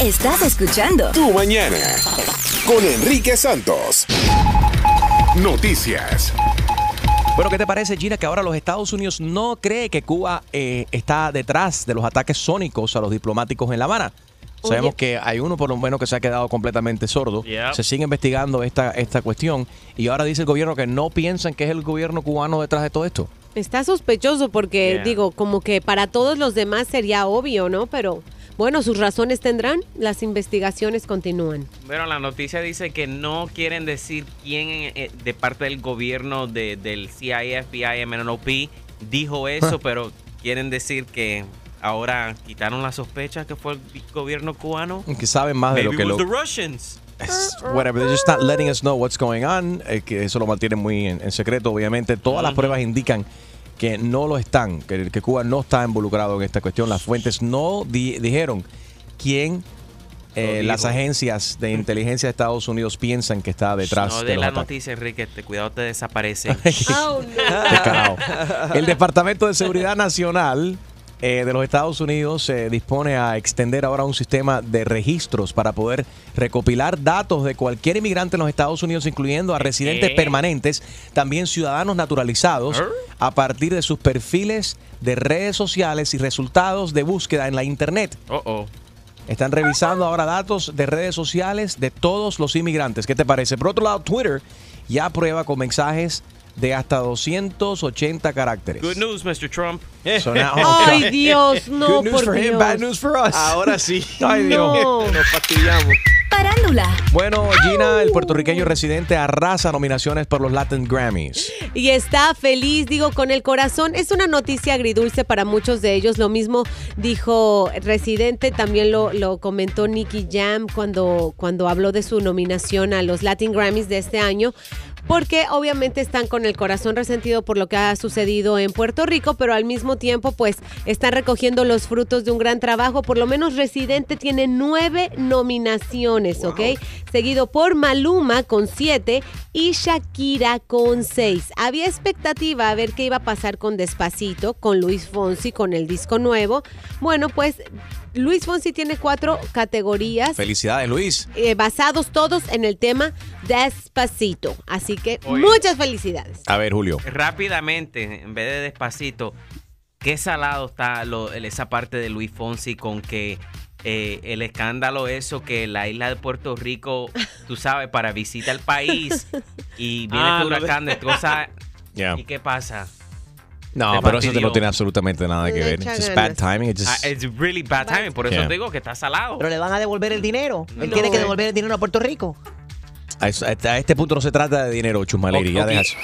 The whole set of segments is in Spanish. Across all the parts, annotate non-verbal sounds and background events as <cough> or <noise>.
Estás escuchando Tu mañana con Enrique Santos. Noticias. Bueno, ¿qué te parece, Gina, que ahora los Estados Unidos no cree que Cuba eh, está detrás de los ataques sónicos a los diplomáticos en La Habana? Oye. Sabemos que hay uno por lo menos que se ha quedado completamente sordo. Yep. Se sigue investigando esta, esta cuestión y ahora dice el gobierno que no piensan que es el gobierno cubano detrás de todo esto. Está sospechoso porque, Yeah. digo, como que para todos los demás sería obvio, ¿no? Pero bueno, sus razones tendrán, las investigaciones continúan. Bueno, la noticia dice que no quieren decir quién eh, de parte del gobierno de- del CIA, FBI, MNOP dijo eso, pero quieren decir que ahora quitaron la sospecha que fue el gobierno cubano. Que saben más de Maybe lo que it was lo... the Russians. Es- Whatever, they're just not letting us know what's going on, eh, que eso lo mantiene muy en, en secreto, obviamente. Todas las pruebas indican que no lo están, que, que Cuba no está involucrado en esta cuestión. Las fuentes no di- dijeron quién eh, las agencias de inteligencia de Estados Unidos piensan que está detrás no de la ataques. noticia, Enrique, te, cuidado te desaparecen. <laughs> Oh, Descarado. <laughs> El Departamento de Seguridad Nacional eh, de los Estados Unidos se dispone a extender ahora un sistema de registros para poder recopilar datos de cualquier inmigrante en los Estados Unidos, incluyendo a residentes permanentes, también ciudadanos naturalizados, a partir de sus perfiles de redes sociales y resultados de búsqueda en la Internet. Oh, oh. Están revisando ahora datos de redes sociales de todos los inmigrantes. ¿Qué te parece? Por otro lado, Twitter ya prueba con mensajes de hasta 280 caracteres. Good news, Mr. Trump. <laughs> So now- <laughs> Ay, Dios, no, Good news por for him, Dios. bad news for us. Ahora sí. <laughs> Ay, Dios. No. Nos fastidiamos. Parándula. Bueno, Gina, el puertorriqueño residente, arrasa nominaciones por los Latin Grammys. Y está feliz, digo, con el corazón. Es una noticia agridulce para muchos de ellos. Lo mismo dijo Residente, también lo, lo comentó Nicky Jam cuando, cuando habló de su nominación a los Latin Grammys de este año. Porque obviamente están con el corazón resentido por lo que ha sucedido en Puerto Rico, pero al mismo tiempo, pues están recogiendo los frutos de un gran trabajo. Por lo menos Residente tiene nueve nominaciones, ¿ok? Seguido por Maluma con siete y Shakira con seis. Había expectativa a ver qué iba a pasar con Despacito, con Luis Fonsi, con el disco nuevo. Bueno, pues Luis Fonsi tiene cuatro categorías. Felicidades, Luis. eh, basados todos en el tema Despacito. Así que Oye. muchas felicidades. A ver, Julio. Rápidamente, en vez de despacito, qué salado está lo- esa parte de Luis Fonsi con que eh, el escándalo eso que la isla de Puerto Rico, tú sabes, para visita el país <laughs> y viene Ah, huracán de cosas. Yeah. ¿Y qué pasa? No, Te pero eso no tiene absolutamente nada que ver. It's just bad timing. It's Ah, just- it's really bad timing, por eso Yeah. te digo que está salado. Pero le van a devolver el dinero. Él No. tiene que devolver el dinero a Puerto Rico. A, eso- a este punto no se trata de dinero, Chusmaleri. Ya Ok. dejas.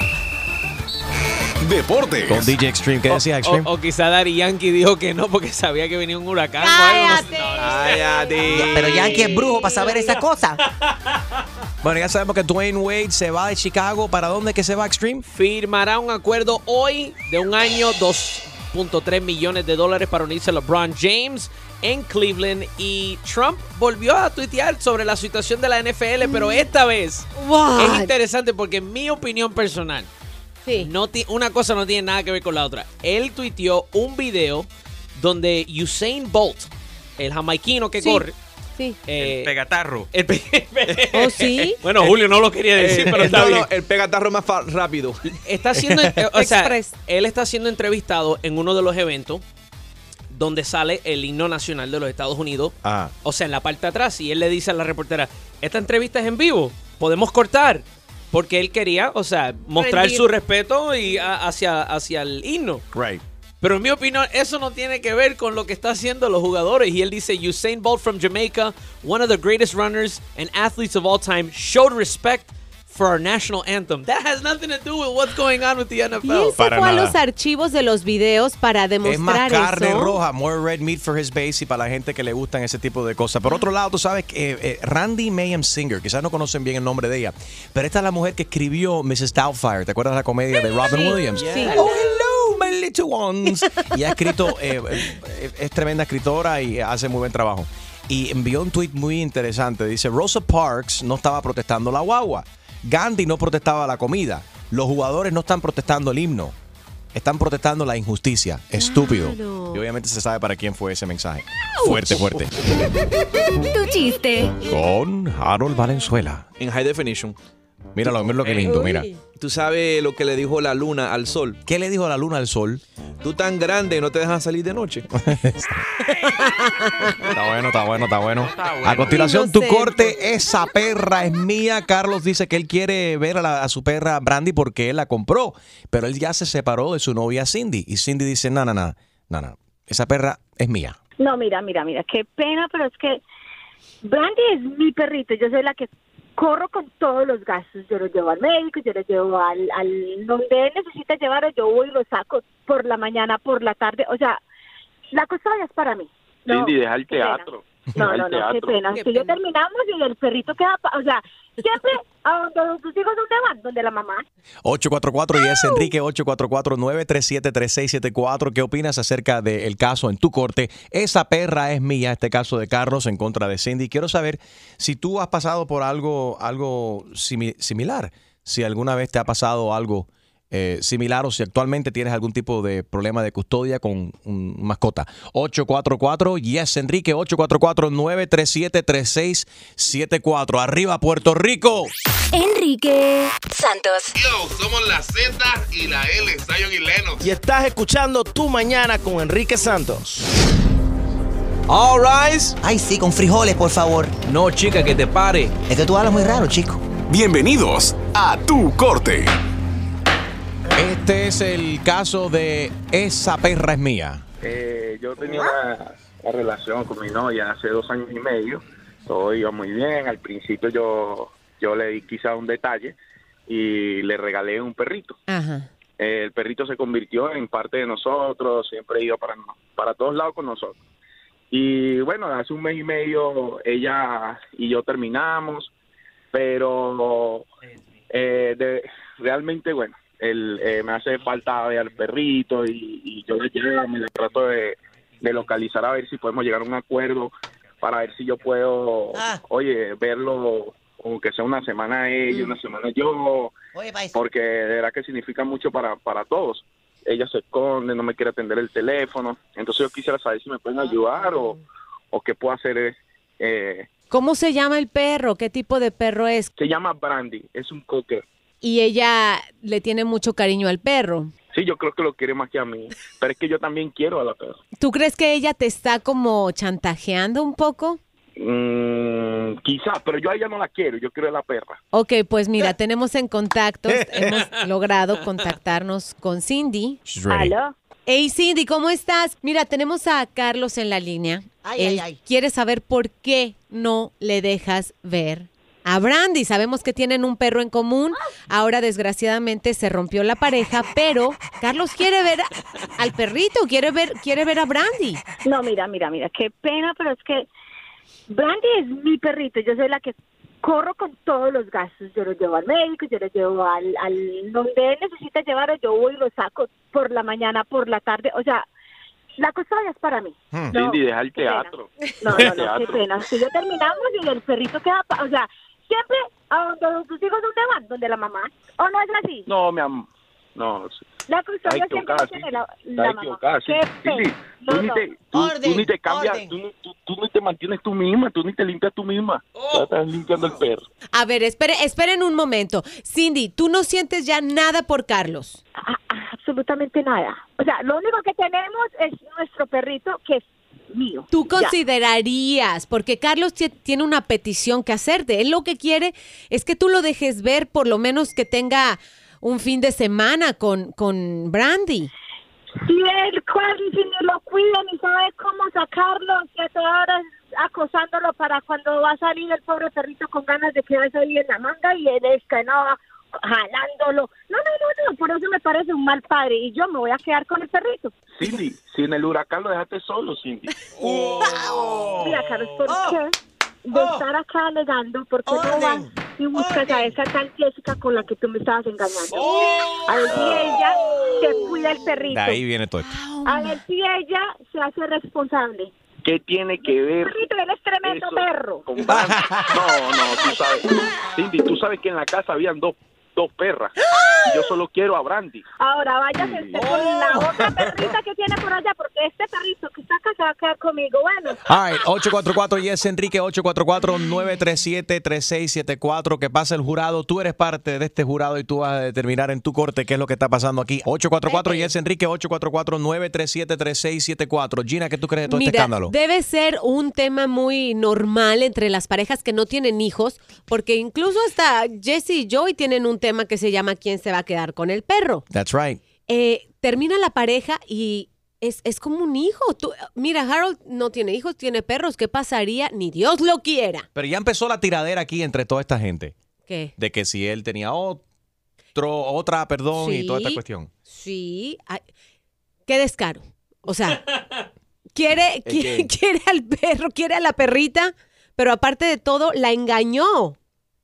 Deportes. Con DJ Extreme. ¿Qué decías, Extreme? O, o quizá Dari Yankee dijo que no porque sabía que venía un huracán. o algo, no. ¡Cállate! Pero Yankee es brujo para saber esa cosa. <laughs> Bueno, ya sabemos que Dwayne Wade se va de Chicago. ¿Para dónde que se va, Extreme? Firmará un acuerdo hoy de un año, 2.3 millones de dólares para unirse a LeBron James en Cleveland. Y Trump volvió a tuitear sobre la situación de la NFL, pero esta vez What? es interesante porque en mi opinión personal, Sí. no una cosa no tiene nada que ver con la otra. Él tuiteó un video donde Usain Bolt, el jamaiquino que Sí. corre, Sí. eh, El pegatarro. <laughs> el pe- ¿Oh, sí? <laughs> bueno, Julio no lo quería decir, pero está no, bien. no, el pegatarro más rápido. Está siendo, eh, o sea, Express. él está siendo entrevistado en uno de los eventos donde sale el himno nacional de los Estados Unidos, Ah. o sea, en la parte de atrás, y él le dice a la reportera, esta entrevista es en vivo, podemos cortar, porque él quería, o sea, mostrar Rendir. su respeto y a- hacia, hacia el himno. Right. Pero en mi opinión, eso no tiene que ver con lo que está haciendo los jugadores. Y él dice, Usain Bolt from Jamaica, one of the greatest runners and athletes of all time, showed respect for our national anthem. That has nothing to do with what's going on with the Y él NFL. se Para fue a los archivos de los videos para Es demostrar más carne eso. roja, more red meat for his base y para la gente que le gustan ese tipo de cosas. Por otro lado, tú sabes que eh, eh, Randy Mayhem Singer, quizás no conocen bien el nombre de ella, pero esta es la mujer que escribió Mrs. Doubtfire. ¿Te acuerdas de la comedia de Robin Williams? Sí. Oh, hello, my little ones. Y ha escrito, eh, es tremenda escritora y hace muy buen trabajo. Y envió un tweet muy interesante. Dice, Rosa Parks no estaba protestando la guagua. Gandhi no protestaba la comida. Los jugadores no están protestando el himno. están protestando la injusticia. Estúpido. Claro. Y obviamente se sabe para quién fue ese mensaje. Fuerte, fuerte. <laughs> Tu chiste. Con Harold Valenzuela. En high definition. Míralo, mira lo que lindo, mira. Tú sabes lo que le dijo la luna al sol. ¿Qué le dijo la luna al sol? Tú tan grande no te dejan salir de noche. <laughs> Está bueno, está bueno, está bueno. A continuación, tu corte, esa perra es mía. Carlos dice que él quiere ver a, la- a su perra Brandy porque él la compró, pero él ya se separó de su novia Cindy. Y Cindy dice, no, no, no, no, no, esa perra es mía. No, mira, mira, mira, qué pena, pero es que Brandy es mi perrito, yo soy la que corro con todos los gastos, yo lo llevo al médico, yo lo llevo al, al donde él necesita llevarlo, yo voy y lo saco por la mañana, por la tarde, o sea, la custodia es para mí. No, Cindy, deja el pena. No, no, no, qué pena. Qué Si yo pena. terminamos y el perrito queda, o sea, siempre a donde tus hijos dónde van, donde la mamá. 844 y es Enrique 844-937-3674. ¿Qué opinas acerca del caso en tu corte? Esa perra es mía, este caso de Carlos en contra de Cindy. Quiero saber si tú has pasado por algo, algo simi- similar, si alguna vez te ha pasado algo eh, similar o si actualmente tienes algún tipo de problema de custodia con un mascota. 844 yes Enrique 844-937-3674. Arriba Puerto Rico. Enrique Santos. Yo, somos la Z y la L, Zion y Lennox. Y estás escuchando Tu Mañana con Enrique Santos. All rise. Ay, sí, con frijoles, por favor. No, chica, que te pare. Es que tú hablas muy raro, chico. Bienvenidos a Tu Corte. Este es el caso de Esa perra es mía. Eh, yo tenía una, una relación con mi novia hace dos años y medio. Todo iba muy bien. Al principio yo, yo le di quizá un detalle y le regalé un perrito. Ajá. Eh, el perrito se convirtió en parte de nosotros, siempre iba para, para todos lados con nosotros. Y bueno, hace un mes y medio ella y yo terminamos, pero eh, de- realmente, bueno, el, eh, me hace falta ver al perrito y, y yo le llamo y le trato de, de localizar a ver si podemos llegar a un acuerdo para ver si yo puedo, Ah. oye, verlo como que sea una semana ella, una semana yo, Oye, porque de verdad que significa mucho para, para todos. Ella se esconde, no me quiere atender el teléfono, entonces yo quisiera saber si me pueden ayudar o, o qué puedo hacer. Eh, ¿Cómo se llama el perro? ¿Qué tipo de perro es? se llama Brandy, es un cocker. Y ella le tiene mucho cariño al perro. Sí, yo creo que lo quiere más que a mí, pero es que yo también quiero a la perra. ¿Tú crees que ella te está como chantajeando un poco? Mm, quizás, pero yo a ella no la quiero, yo quiero a la perra. Ok, pues mira, <laughs> tenemos en contacto, hemos logrado contactarnos con Cindy. ¿Aló? Hey Cindy, ¿cómo estás? Mira, tenemos a Carlos en la línea. Ay, Él ay, ay. quiere saber por qué no le dejas ver a Brandy. Sabemos que tienen un perro en común. Ahora, desgraciadamente, se rompió la pareja, pero Carlos quiere ver al perrito, quiere ver, quiere ver a Brandy. No, mira, mira, mira, qué pena, pero es que Brandy es mi perrito, yo soy la que corro con todos los gastos, yo lo llevo al médico, yo lo llevo al, al donde él necesita llevarlo, yo voy y lo saco por la mañana, por la tarde, o sea, la custodia es para mí. No, Cindy, deja el qué pena. teatro. No, Deja no, el no, qué teatro. pena. Si yo terminamos y el perrito queda, pa- o sea, siempre a donde tus hijos dónde van, donde la mamá, ¿o no es así? No, mi amor, no, sí. La custodia siempre la tiene la, Cindy. la mamá. Cindy, pena. tú, No, ni no. te, tú, ni te cambias, tú, ni- tú- tú ni te mantienes tú misma, tú ni te limpias tú misma. Estás limpiando el perro. A ver, espere, esperen un momento. Cindy, ¿tú no sientes ya nada por Carlos? a- a- absolutamente nada. O sea, lo único que tenemos es nuestro perrito que es mío. ¿Tú Ya. considerarías, porque Carlos ti- tiene una petición que hacerte, él lo que quiere es que tú lo dejes ver, por lo menos que tenga un fin de semana con, con Brandy. Si él casi si ni lo cuida ni sabe cómo sacarlo, que todas acosándolo para cuando va a salir el pobre perrito con ganas de quedarse ahí en la manga y él está no jalándolo. No, no, no, no, por eso me parece un mal padre y yo me voy a quedar con el perrito. Cindy, si en el huracán lo dejaste solo, Cindy. <laughs> Mira, Carlos, ¿por qué? De estar acá alegando, ¿por qué no vas Orden. y buscas a esa tal Jessica con la que tú me estabas engañando? A ver si ella se cuida el perrito. De ahí viene todo esto. A ver si ella se hace responsable. ¿Qué tiene que ver Perrito, él es tremendo eso perro. con? <laughs> No, no, tú sabes. Cindy, tú sabes que en la casa habían dos, dos perras. y yo solo quiero a Brandy. Ahora váyase usted con la otra perrita que tiene por allá, porque este perrito que está acá se va a quedar conmigo. Bueno, All right, 844 yes Enrique 844-937-3674 que pasa el jurado tú eres parte de este jurado y tú vas a determinar en tu corte qué es lo que está pasando aquí 844 yes Enrique 844-937-3674 Gina ¿qué tú crees de todo este escándalo? debe ser un tema muy normal entre las parejas que no tienen hijos, porque incluso hasta Jesse y Joey tienen un tema que se llama ¿Quién se va a quedar con el perro? That's right Eh, termina la pareja y es, es como un hijo. Tú- mira, Harold no tiene hijos, tiene perros. ¿Qué pasaría? Ni Dios lo quiera. pero ya empezó la tiradera aquí entre toda esta gente ¿Qué? de que si él tenía otro otra perdón y toda esta cuestión Sí. ay, qué descaro. O sea, <laughs> <laughs> quiere al perro, quiere a la perrita, pero aparte de todo, la engañó.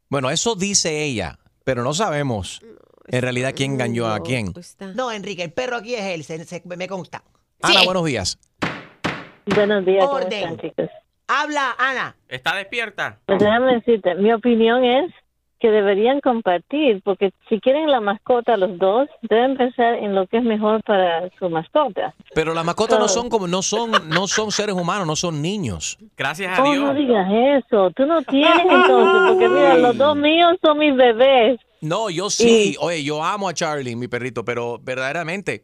bueno eso dice ella pero no sabemos en realidad quién engañó a quién No, Enrique, el perro aquí es él, se- se- me consta. Ana buenos días Buenos días, ¿cómo Orden. están, chicos? Habla, Ana. ¿Está despierta? Pues déjame decirte, mi opinión es que deberían compartir, porque si quieren la mascota los dos, deben pensar en lo que es mejor para su mascota. pero las mascotas no son como no son no son seres humanos no son niños Gracias Oh, no digas eso, tú no tienes entonces, porque mira, los dos <laughs> míos son mis bebés. No, yo sí. Oye, yo amo a Charlie, mi perrito, pero verdaderamente,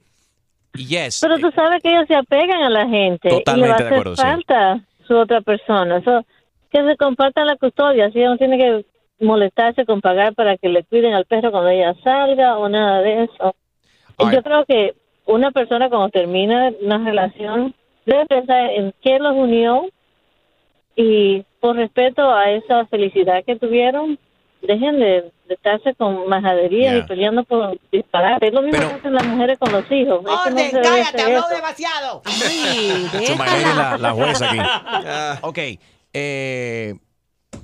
yes. Pero tú sabes que ellos se apegan a la gente y le va Totalmente a de hacer acuerdo, sí. falta su otra persona. So, que se compartan la custodia, así ella no tiene que molestarse con pagar para que le cuiden al perro cuando ella salga o nada de eso. Yo creo que una persona cuando termina una relación debe pensar en qué los unió y por respeto a esa felicidad que tuvieron, dejen de, de estarse con majaderías Yeah. y peleando por disparar. Es lo mismo que hacen las mujeres con los hijos. Es que no Orden, cállate, habló demasiado. Chumaleri, <laughs> la, la jueza aquí. <laughs> ok. eh,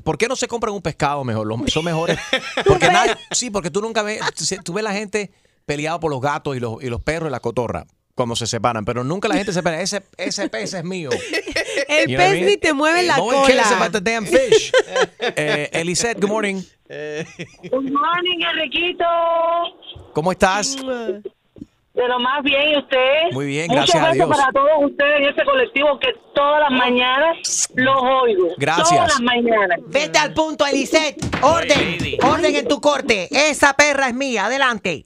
¿Por qué no se compran un pescado mejor? Los- son mejores. <laughs> Porque nadie- sí, porque tú nunca ves, tú ves la gente peleado por los gatos y los, y los perros y la cotorra cuando se separan, pero nunca la gente se pelea. Ese, ese pez es mío. <laughs> El You know what I pez mean? ni te mueve la no one cares cola. about the damn fish. Eh, Elisette, good morning. Good morning, Enriquito. ¿Cómo estás? De lo más bien, ¿y usted? Muy bien, Muchos gracias a Dios. para todos ustedes en este colectivo que todas las mañanas los oigo. Gracias. Todas las mañanas. Vete al punto, Elisette. Orden, orden en tu corte. Esa perra es mía, adelante.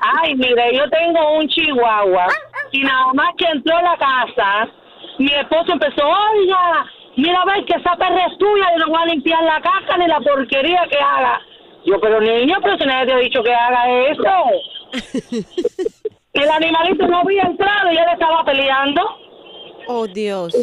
Ay, mire, yo tengo un chihuahua y nada más que entró a la casa, mi esposo empezó, oiga, mira, ve que esa perra es tuya y no voy a limpiar la caca ni la porquería que haga. Yo, pero niño, pero si nadie te ha dicho que haga eso. El animalito no había entrado y él estaba peleando. Oh, Dios.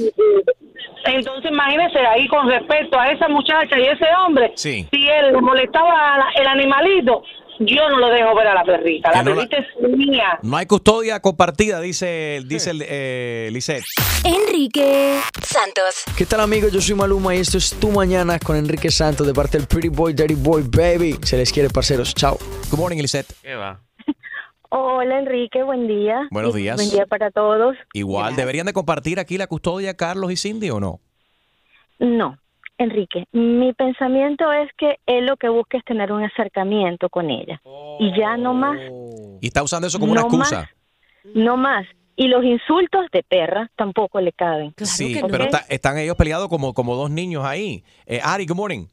Entonces, imagínese ahí con respecto a esa muchacha y ese hombre, Sí. si él le molestaba a la- el animalito, yo no lo dejo ver a la perrita. La perrita es mía. No hay custodia compartida, dice, dice eh, Lisette. Enrique Santos. ¿Qué tal amigos? Yo soy Maluma y esto es Tu Mañana con Enrique Santos de parte del Pretty Boy, Dirty Boy, Baby. Se les quiere, parceros. Chao. Good morning, Lisette. ¿Qué va? Hola Enrique, buen día. Buenos días. Buen día para todos. Igual, ¿deberían de compartir aquí la custodia Carlos y Cindy o no? No, Enrique, mi pensamiento es que él lo que busca es tener un acercamiento con ella. Y ya no más, Y está usando eso como una excusa. no más. Y los insultos de perra tampoco le caben. sí, pero está- están ellos peleados como, como dos niños ahí. Eh, Ari, good morning.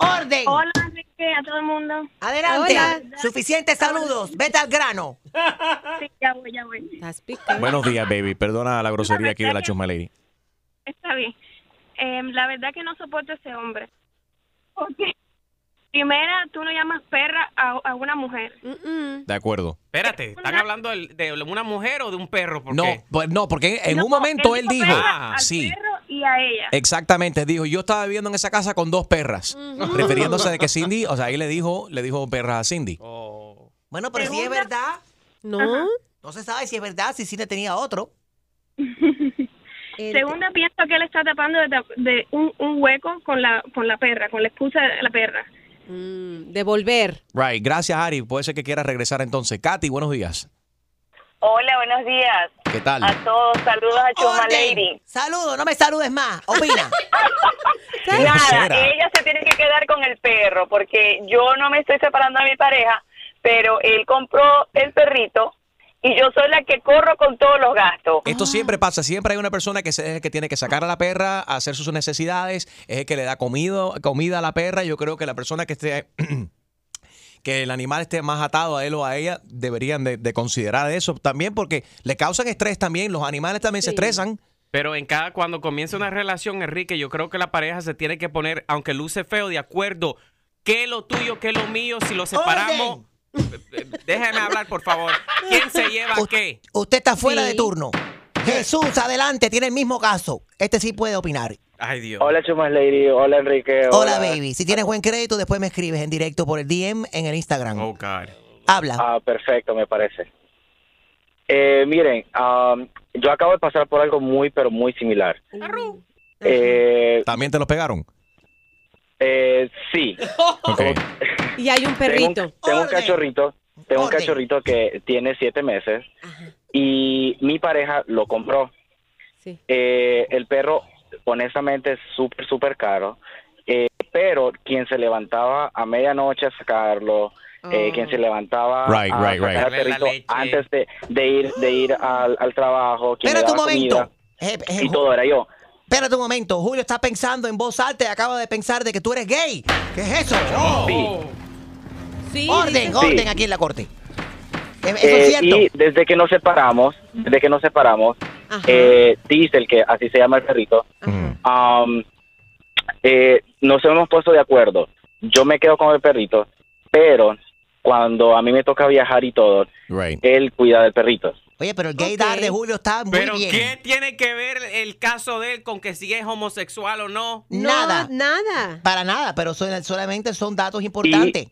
Orden. Hola, Enrique, a todo el mundo. Adelante. Hola. Suficientes saludos. Vete al grano. Sí, ya voy, ya voy. Buenos días, baby. Perdona la grosería aquí de la Chusma Lady. Está bien. Eh, la verdad que no soporto a ese hombre. Porque, primera, tú no llamas perra a, a una mujer. De acuerdo. Espérate, ¿están hablando de, una mujer o de un perro? ¿Por No, qué? pues no, porque en No, un momento él dijo al sí, perro y a ella. exactamente, dijo, yo estaba viviendo en esa casa con dos perras, refiriéndose de que Cindy, o sea, ahí le dijo, le dijo perra a Cindy. Bueno, pero si es verdad. No. No se sabe si es verdad, si Cine tenía otro. <laughs> Segunda, pienso que él está tapando de, de un, un hueco con la, con la perra, con la excusa de la perra. Mm, devolver. Right, gracias Ari, puede ser que quieras regresar entonces. Katy, buenos días. Hola, buenos días ¿Qué tal? a todos. Saludos a Chuma Orden. Lady. Saludos, no me saludes más. Opina. <laughs> <laughs> Nada, grosera. ella se tiene que quedar con el perro porque yo no me estoy separando de mi pareja, pero él compró el perrito y yo soy la que corro con todos los gastos. Esto siempre pasa, siempre hay una persona que se- es el que tiene que sacar a la perra, hacer sus necesidades, es el que le da comido, comida a la perra. Yo creo que la persona que esté <clears throat> que el animal esté más atado a él o a ella, deberían de, de considerar eso también porque le causan estrés también, los animales también se estresan. Pero en cada, cuando comienza una relación, Enrique, yo creo que la pareja se tiene que poner, aunque luce feo, de acuerdo. ¿Qué es lo tuyo, qué es lo mío? Si lo separamos. Eh, Déjeme hablar, por favor. ¿Quién se lleva qué? Usted está fuera Sí. de turno. Jesús, adelante, tiene el mismo caso. Este sí puede opinar. Ay, Dios. Hola, Chumas Lady. Hola, Enrique. Hola, baby. Si tienes buen crédito, después me escribes en directo por el DM en el Instagram. Oh, God. Habla. Ah, perfecto, me parece. Eh, miren, am, yo acabo de pasar por algo muy, pero muy similar. Eh, ¿También te lo pegaron? eh, sí. Y hay un perrito. Tengo, tengo un cachorrito, tengo un cachorrito que tiene siete meses y mi pareja lo compró. Sí. Eh, el perro, honestamente, es súper, súper caro. eh, pero quien se levantaba a medianoche a sacarlo, eh, quien se levantaba Right, a right, sacar right. perrito antes de, de ir de ir al, al trabajo, quien un daba momento. comida, Eh, eh, y todo era yo. Espérate un momento. Julio está pensando en voz alta y acaba de pensar de que tú eres gay. ¿Qué es eso? Sí. orden, orden Sí. aquí en la corte. Eso es cierto. Y desde que nos separamos, desde que nos separamos, eh, Diesel, que así se llama el perrito, um, eh, nos hemos puesto de acuerdo. Yo me quedo con el perrito, pero cuando a mí me toca viajar y todo, él cuida del perrito. Oye, pero el gaydar de Julio está muy Pero bien. ¿qué tiene que ver el caso de él con que si es homosexual o no? Nada. nada. Para nada, pero son- solamente son datos importantes.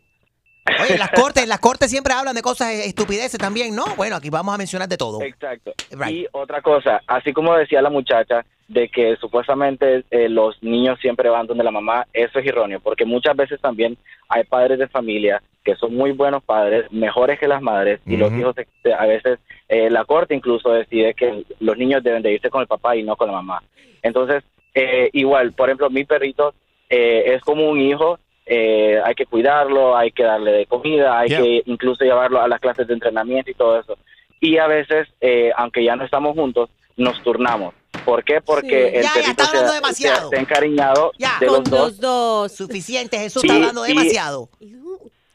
Oye, las cortes, las cortes siempre hablan de cosas estupideces también, ¿no? Bueno, aquí vamos a mencionar de todo. Exacto. Y otra cosa, así como decía la muchacha, de que supuestamente eh, los niños siempre van donde la mamá, eso es erróneo, porque muchas veces también hay padres de familia que son muy buenos padres, mejores que las madres, y los hijos, se- a veces, eh, la corte incluso decide que los niños deben de irse con el papá y no con la mamá. Entonces, eh, igual, por ejemplo, mi perrito eh, es como un hijo, eh, hay que cuidarlo, hay que darle de comida, hay Yeah. que incluso llevarlo a las clases de entrenamiento y todo eso. Y a veces, eh, aunque ya no estamos juntos, nos turnamos. ¿Por qué? Porque Sí. el Ya, ya, perrito está hablando se, demasiado. se- se ha encariñado Ya, de con los dos. dos. Suficiente, Jesús Sí, está hablando y- demasiado.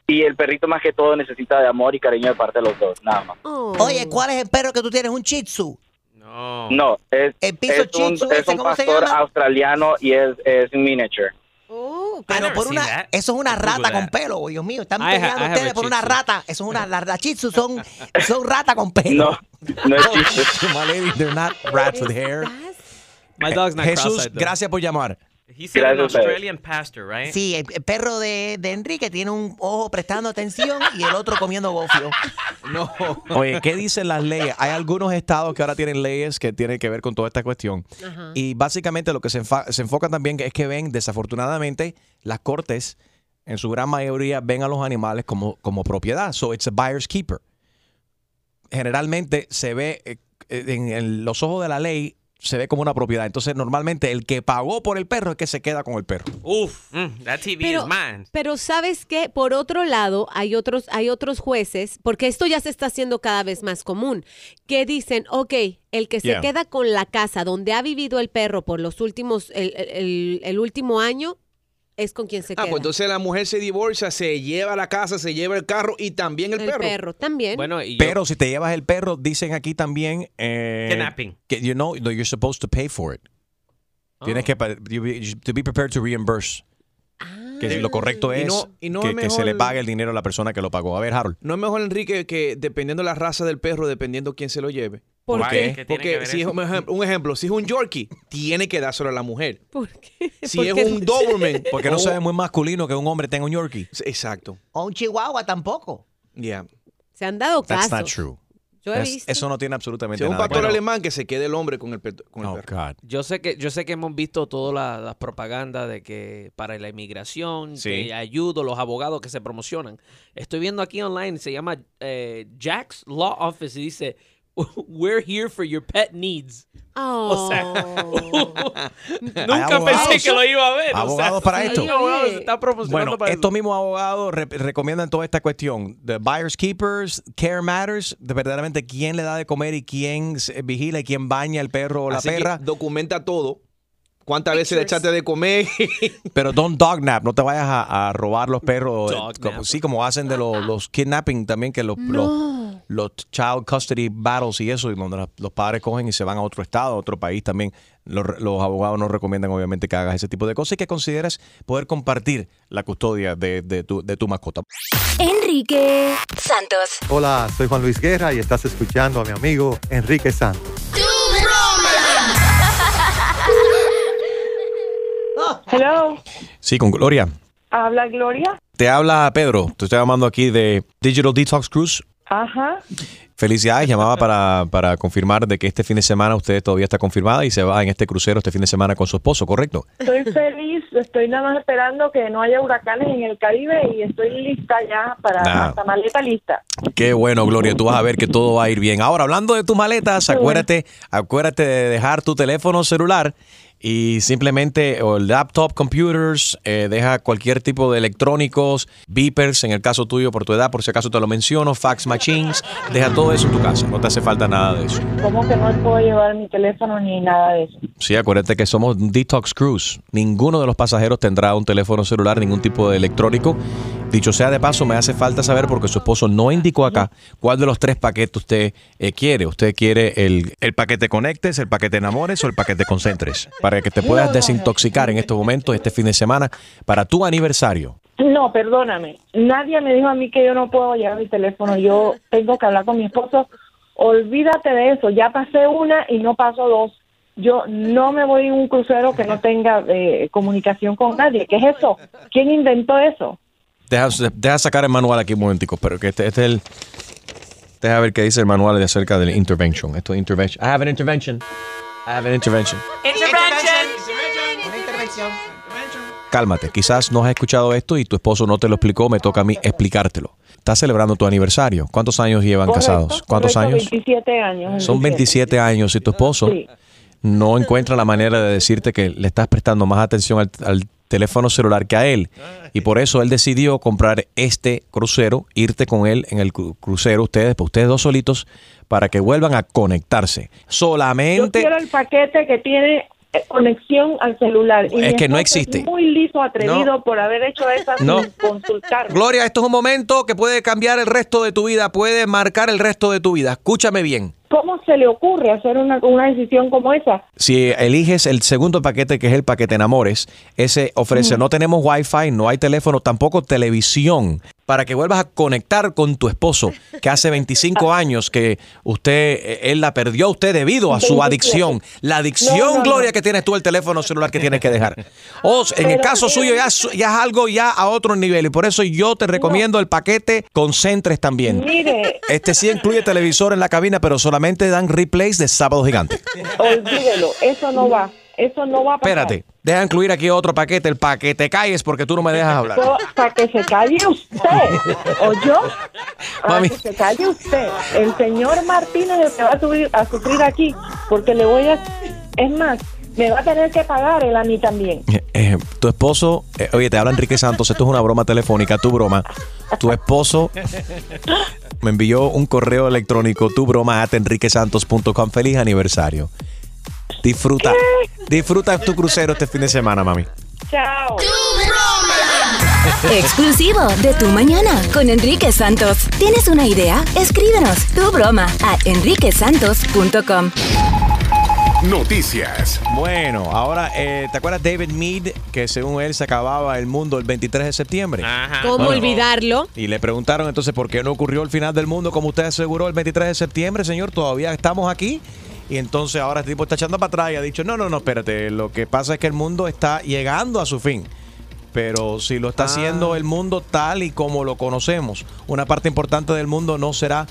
Y el perrito más que todo necesita de amor y cariño de parte de los dos, nada más. Oye, ¿cuál es el perro que tú tienes? ¿Un Shih Tzu? No. No, es, El piso es un, es un ¿cómo se pastor australiano y es, es miniature. Pero por una, eso es una rata con pelo, oh, Dios mío. Están peleando ustedes por una rata. Eso es una, las Tzu son, <laughs> son rata con pelo. No, no es <laughs> Tzu. My lady, they're not rats with hair. My dog's not Jesús, gracias por llamar. He said an Australian pastor, right? Sí, el, el perro de, de Enrique tiene un ojo prestando atención y el otro comiendo gofio. <laughs> No. Oye, ¿qué dicen las leyes? Hay algunos estados que ahora tienen leyes que tienen que ver con toda esta cuestión. Y básicamente lo que se, enfa- se enfoca también es que ven, desafortunadamente, las cortes, en su gran mayoría, ven a los animales como, como propiedad. So it's a buyer's keeper. Generalmente se ve eh, eh, en, en los ojos de la ley, se ve como una propiedad. Entonces, normalmente el que pagó por el perro es que se queda con el perro. Uf, mm, that TV Pero- is mine. Pero sabes qué, por otro lado, hay otros, hay otros jueces, porque esto ya se está haciendo cada vez más común, que dicen, ok, el que se Yeah. queda con la casa donde ha vivido el perro por los últimos, el- el- el último año, es con quien se Ah, queda. pues entonces la mujer se divorcia, se lleva la casa, se lleva el carro y también el, el perro. perro también. Bueno, y yo- Pero si te llevas el perro, dicen aquí también eh, Kidnapping. que you know that you're supposed to pay for it. Tienes Oh. que be- you- to be prepared to reimburse. Que lo correcto Y es no- y no que, es que se le pague el dinero a la persona que lo pagó. A ver, Harold. No es mejor, Enrique, que dependiendo la raza del perro, dependiendo quién se lo lleve. ¿Por ¿Por qué? qué? ¿Qué tiene Porque que ver si es un ejemplo, un ejemplo, si es un Yorkie, tiene que dárselo a la mujer. ¿Por qué? <laughs> Si ¿Por es qué un? Doberman. <laughs> Porque no se ve muy masculino que un hombre tenga un Yorkie. Exacto. O un chihuahua tampoco. Yeah. Se han dado That's casos. not true. Yo he Es- visto. eso no tiene absolutamente Si es un nada. pastor alemán, que se quede el hombre con el, con el Oh, perro. God. Yo sé que yo sé que hemos visto todas la- las propagandas de que para la inmigración, Sí. que ayudo, los abogados que se promocionan. Estoy viendo aquí online, se llama eh, Jack's Law Office y dice <laughs> we're here for your pet needs. Oh. O sea, <laughs> nunca abogados. pensé que lo iba a ver. o sea, Abogados para esto. abogados, se está Bueno, para estos mismos abogados re- recomiendan toda esta cuestión. The buyers keepers, care matters, de verdaderamente quién le da de comer y quién se- vigila y quién baña el perro o la Así que perra. documenta todo. ¿Cuántas veces le echaste de comer? <laughs> Pero don't dognap, no te vayas a, a robar los perros. eh, Dognap. como, sí, como hacen de los, los kidnapping también, que los, los, los child custody battles y eso, y donde los, padres cogen y se van a otro estado, a otro país también. Los, los abogados no recomiendan obviamente que hagas ese tipo de cosas y que consideres poder compartir la custodia de, de tu, de tu mascota. Enrique Santos. Hola, soy Juan Luis Guerra y estás escuchando a mi amigo Enrique Santos. <laughs> Hello, Sí, con Gloria. habla Gloria. Te habla Pedro, te estoy llamando aquí de Digital Detox Cruise. Ajá. Felicidades, llamaba para, para confirmar de que este fin de semana usted todavía está confirmada y se va en este crucero este fin de semana con su esposo, ¿correcto? Estoy feliz, estoy nada más esperando que no haya huracanes en el Caribe y estoy lista ya para Ah. hasta maleta lista. Qué bueno, Gloria, tú vas a ver que todo va a ir bien. Ahora, hablando de tus maletas, acuérdate, acuérdate de dejar tu teléfono celular y simplemente o laptop, computers, eh, deja cualquier tipo de electrónicos, beepers, en el caso tuyo por tu edad, por si acaso te lo menciono, fax machines, deja todo eso en tu casa, no te hace falta nada de eso. ¿Cómo que no puedo llevar mi teléfono ni nada de eso? Sí, acuérdate que somos Detox Cruise. Ninguno de los pasajeros tendrá un teléfono celular, ningún tipo de electrónico. Dicho sea de paso, me hace falta saber porque su esposo no indicó acá cuál de los tres paquetes usted eh, quiere. ¿Usted quiere el, el paquete Conectes, el paquete Enamores o el paquete Concentres? Para que te puedas desintoxicar en estos momentos, este fin de semana, para tu aniversario. No, perdóname. Nadie me dijo a mí que yo no puedo llevar mi teléfono. Yo tengo que hablar con mi esposo. Olvídate de eso. Ya pasé una y no paso dos. Yo no me voy en un crucero que no tenga eh, comunicación con nadie. ¿Qué es eso? ¿Quién inventó eso? Deja, deja sacar el manual aquí un momentico, pero que este, este es el... Deja ver qué dice el manual de acerca del intervention. Esto es intervention. I have an intervention. I have an intervention. Una intervención. Cálmate, quizás no has escuchado esto y tu esposo no te lo explicó, me toca a mí explicártelo. Estás celebrando tu aniversario. ¿Cuántos años llevan Correcto, casados? ¿Cuántos correcto, años? 27 años. Son 27 años y tu esposo Sí. no encuentra la manera de decirte que le estás prestando más atención al, al teléfono celular que a él. Y por eso él decidió comprar este crucero, irte con él en el cru- crucero, ustedes, pues ustedes dos solitos, para que vuelvan a conectarse. Yo Solamente... quiero el paquete que tiene eh, conexión al celular. Y Es que no existe. muy liso, atrevido No. por haber hecho eso <laughs> No. sin consultar. Gloria, esto es un momento que puede cambiar el resto de tu vida, puede marcar el resto de tu vida. Escúchame bien. ¿Cómo se le ocurre hacer una, una decisión como esa? Si eliges el segundo paquete, que es el paquete Enamores, ese ofrece, no tenemos wifi, no hay teléfono, tampoco televisión, para que vuelvas a conectar con tu esposo, que hace 25 <laughs> años que usted, eh, él la perdió a usted debido a su 27. adicción. La adicción, No, no, no. Gloria, que tienes tú el teléfono celular que tienes que dejar. O en el caso suyo ya, es- ya es algo ya a otro nivel y por eso yo te recomiendo el paquete Concentres también. Mire, Este sí incluye televisor en la cabina, pero solamente dan replays de Sábado Gigante. <laughs> olvídelo, eso no va, eso no va a pasar. Espérate, deja incluir aquí otro paquete, el paquete calles porque tú no me dejas hablar. Para que se calle usted, ¿o yo? Para que se calle usted. El señor Martínez que va a, subir, a sufrir aquí, porque le voy a... Es más, me va a tener que pagar él a mí también. Eh, tu esposo, eh, oye, te habla Enrique Santos, esto es una broma telefónica, tu broma. Tu esposo me envió un correo electrónico, tu broma at enriquesantos.com. Feliz aniversario. Disfruta, disfruta tu crucero este fin de semana, mami. Chao. <laughs> Exclusivo de Tu Mañana con Enrique Santos. ¿Tienes una idea? Escríbenos tu broma a enriquesantos.com. Noticias. Bueno, ahora, eh, ¿te acuerdas David Mead que según él se acababa el mundo el 23 de septiembre? ¿Cómo Bueno, olvidarlo? Y le preguntaron entonces por qué no ocurrió el final del mundo como usted aseguró el 23 de septiembre, señor. Todavía estamos aquí. Y entonces ahora este tipo está echando para atrás y ha dicho, no, no, no, espérate, lo que pasa es que el mundo está llegando a su fin. Pero si lo está haciendo el mundo tal y como lo conocemos, una parte importante del mundo no será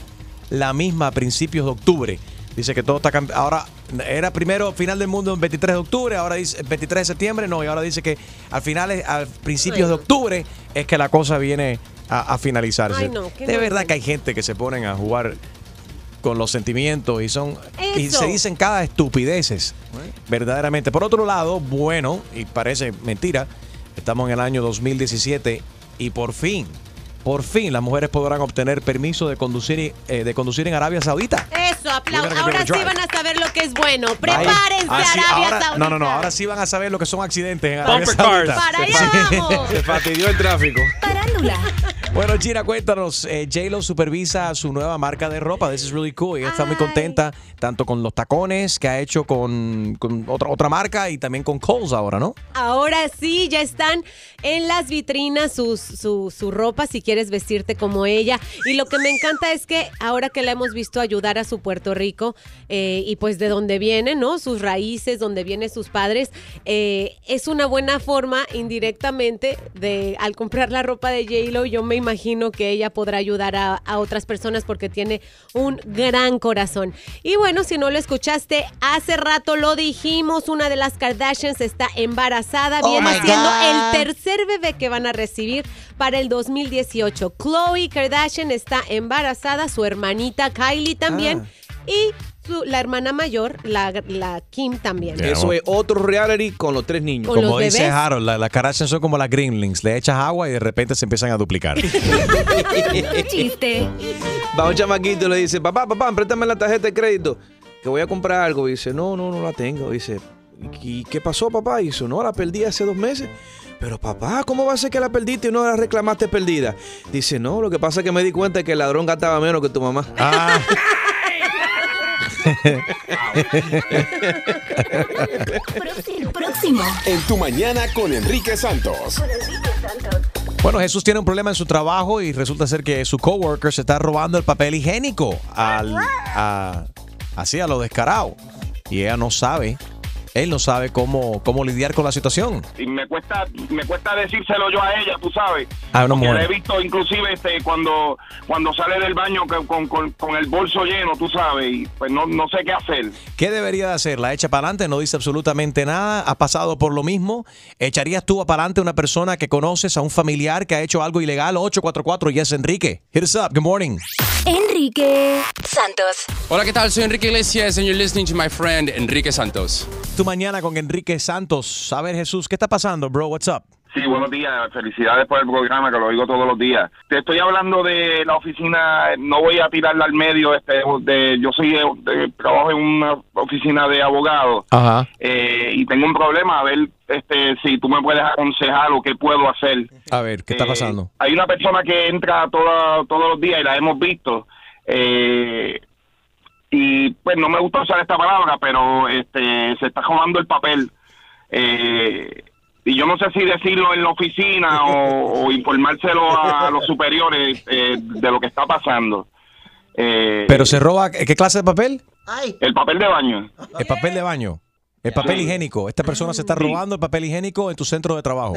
la misma a principios de octubre. Dice que todo está cambiando. Ahora, era primero final del mundo el 23 de octubre, ahora dice el 23 de septiembre, no, y ahora dice que al final, al principios de octubre, es que la cosa viene a, a finalizarse. Ay, no, de verdad que hay gente que se ponen a jugar con los sentimientos y son y se dicen cada estupideces, verdaderamente. Por otro lado, bueno, y parece mentira, estamos en el año 2017 y por fin, por fin las mujeres podrán obtener permiso de conducir y- eh, de conducir en Arabia Saudita. Eso, aplausos. Ahora sí drive. van a saber lo que es bueno. Prepárense, Así- Arabia ahora- Saudita. No, no, no, ahora sí van a saber lo que son accidentes en Arabia. Saudita. Para allá vamos. <laughs> Se fastidió el tráfico. Parándula. Bueno, Gina, cuéntanos. Eh, J-Lo supervisa su nueva marca de ropa. This is really cool. Ella está muy contenta, tanto con los tacones que ha hecho con, con otra, otra marca y también con Coles ahora, ¿no? Ahora sí, ya están en las vitrinas sus, su, su ropa si quieres vestirte como ella. Y lo que me encanta es que ahora que la hemos visto ayudar a su Puerto Rico eh, y pues de donde viene, ¿no? Sus raíces, donde vienen sus padres, eh, es una buena forma indirectamente de al comprar la ropa de J-Lo, yo me imagino que ella podrá ayudar a, a otras personas porque tiene un gran corazón. Y bueno, si no lo escuchaste, hace rato lo dijimos, una de las Kardashians está embarazada, Oh viene siendo God. el tercer bebé que van a recibir para el 2018. Khloe Kardashian está embarazada, su hermanita Kylie también y su- la hermana mayor, la, la Kim también. Eso es otro reality con los tres niños. Con Como dice. Harold, la- las Kardashians son como las Greenlings. Le echas agua y de repente se empiezan a duplicar. <laughs> Chiste. Va un chamaquito y le dice, papá, papá, préstame la tarjeta de crédito, que voy a comprar algo. Y dice, no, no, no la tengo. dice, ¿y qué pasó, papá? Y dice, no, la perdí hace dos meses. Pero papá, ¿cómo va a ser que la perdiste y no la reclamaste perdida? Dice, no, lo que pasa es que me di cuenta de que el ladrón gastaba menos que tu mamá. Ah. <laughs> Próximo. En tu mañana con Enrique Santos. Bueno, Jesús tiene un problema en su trabajo y resulta ser que su coworker se está robando el papel higiénico al, a- así a lo descarado. Y ella no sabe, él no sabe cómo, cómo lidiar con la situación. y me cuesta me cuesta decírselo yo a ella, tú sabes. A una Porque mujer. la he visto inclusive este cuando cuando sale del baño con, con, con- con el bolso lleno, tú sabes, y pues no, no sé qué hacer. ¿Qué debería de hacer? La echa para adelante, no dice absolutamente nada, ha pasado por lo mismo. ¿Echarías tú para adelante a una persona que conoces, a un familiar que ha hecho algo ilegal? 844 Yes Enrique. Hit us up. Good morning. Enrique Santos. Hola, ¿qué tal? Soy Enrique Iglesias and you're listening to my friend Enrique Santos. Tu mañana con Enrique Santos. A ver, Jesús, ¿qué está pasando, bro? What's up? Sí, buenos días. Felicidades por el programa, que lo oigo todos los días. Te estoy hablando de la oficina, no voy a tirarla al medio. Este, de, yo soy de- trabajo en una oficina de abogados Ajá. eh, y tengo un problema. A ver este, si tú me puedes aconsejar o qué puedo hacer. A ver, ¿qué está Eh, pasando? Hay una persona que entra toda- todos los días y la hemos visto. eh, y pues no me gusta usar esta palabra, pero este se está robando el papel. Eh, y yo no sé si decirlo en la oficina o, o informárselo a los superiores eh, de lo que está pasando. Eh, Pero se roba, ¿qué clase de papel? el papel de baño. El papel de baño. El papel higiénico. Esta persona se está robando el papel higiénico en tu centro de trabajo.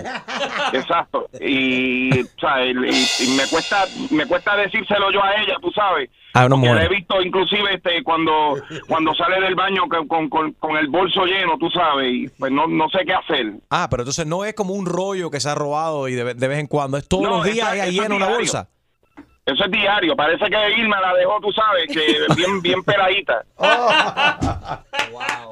Exacto. Y, o sea, y- y me cuesta me cuesta decírselo yo a ella, tú sabes. A una Porque la he visto inclusive este cuando cuando sale del baño con, con, con- el bolso lleno, tú sabes, y pues no, no sé qué hacer. Ah, pero entonces no es como un rollo que se ha robado y de, de vez en cuando. Es todos No, los días es llena una bolsa. Eso es diario. Parece que Irma la dejó, tú sabes, que <laughs> bien bien peladita. <laughs>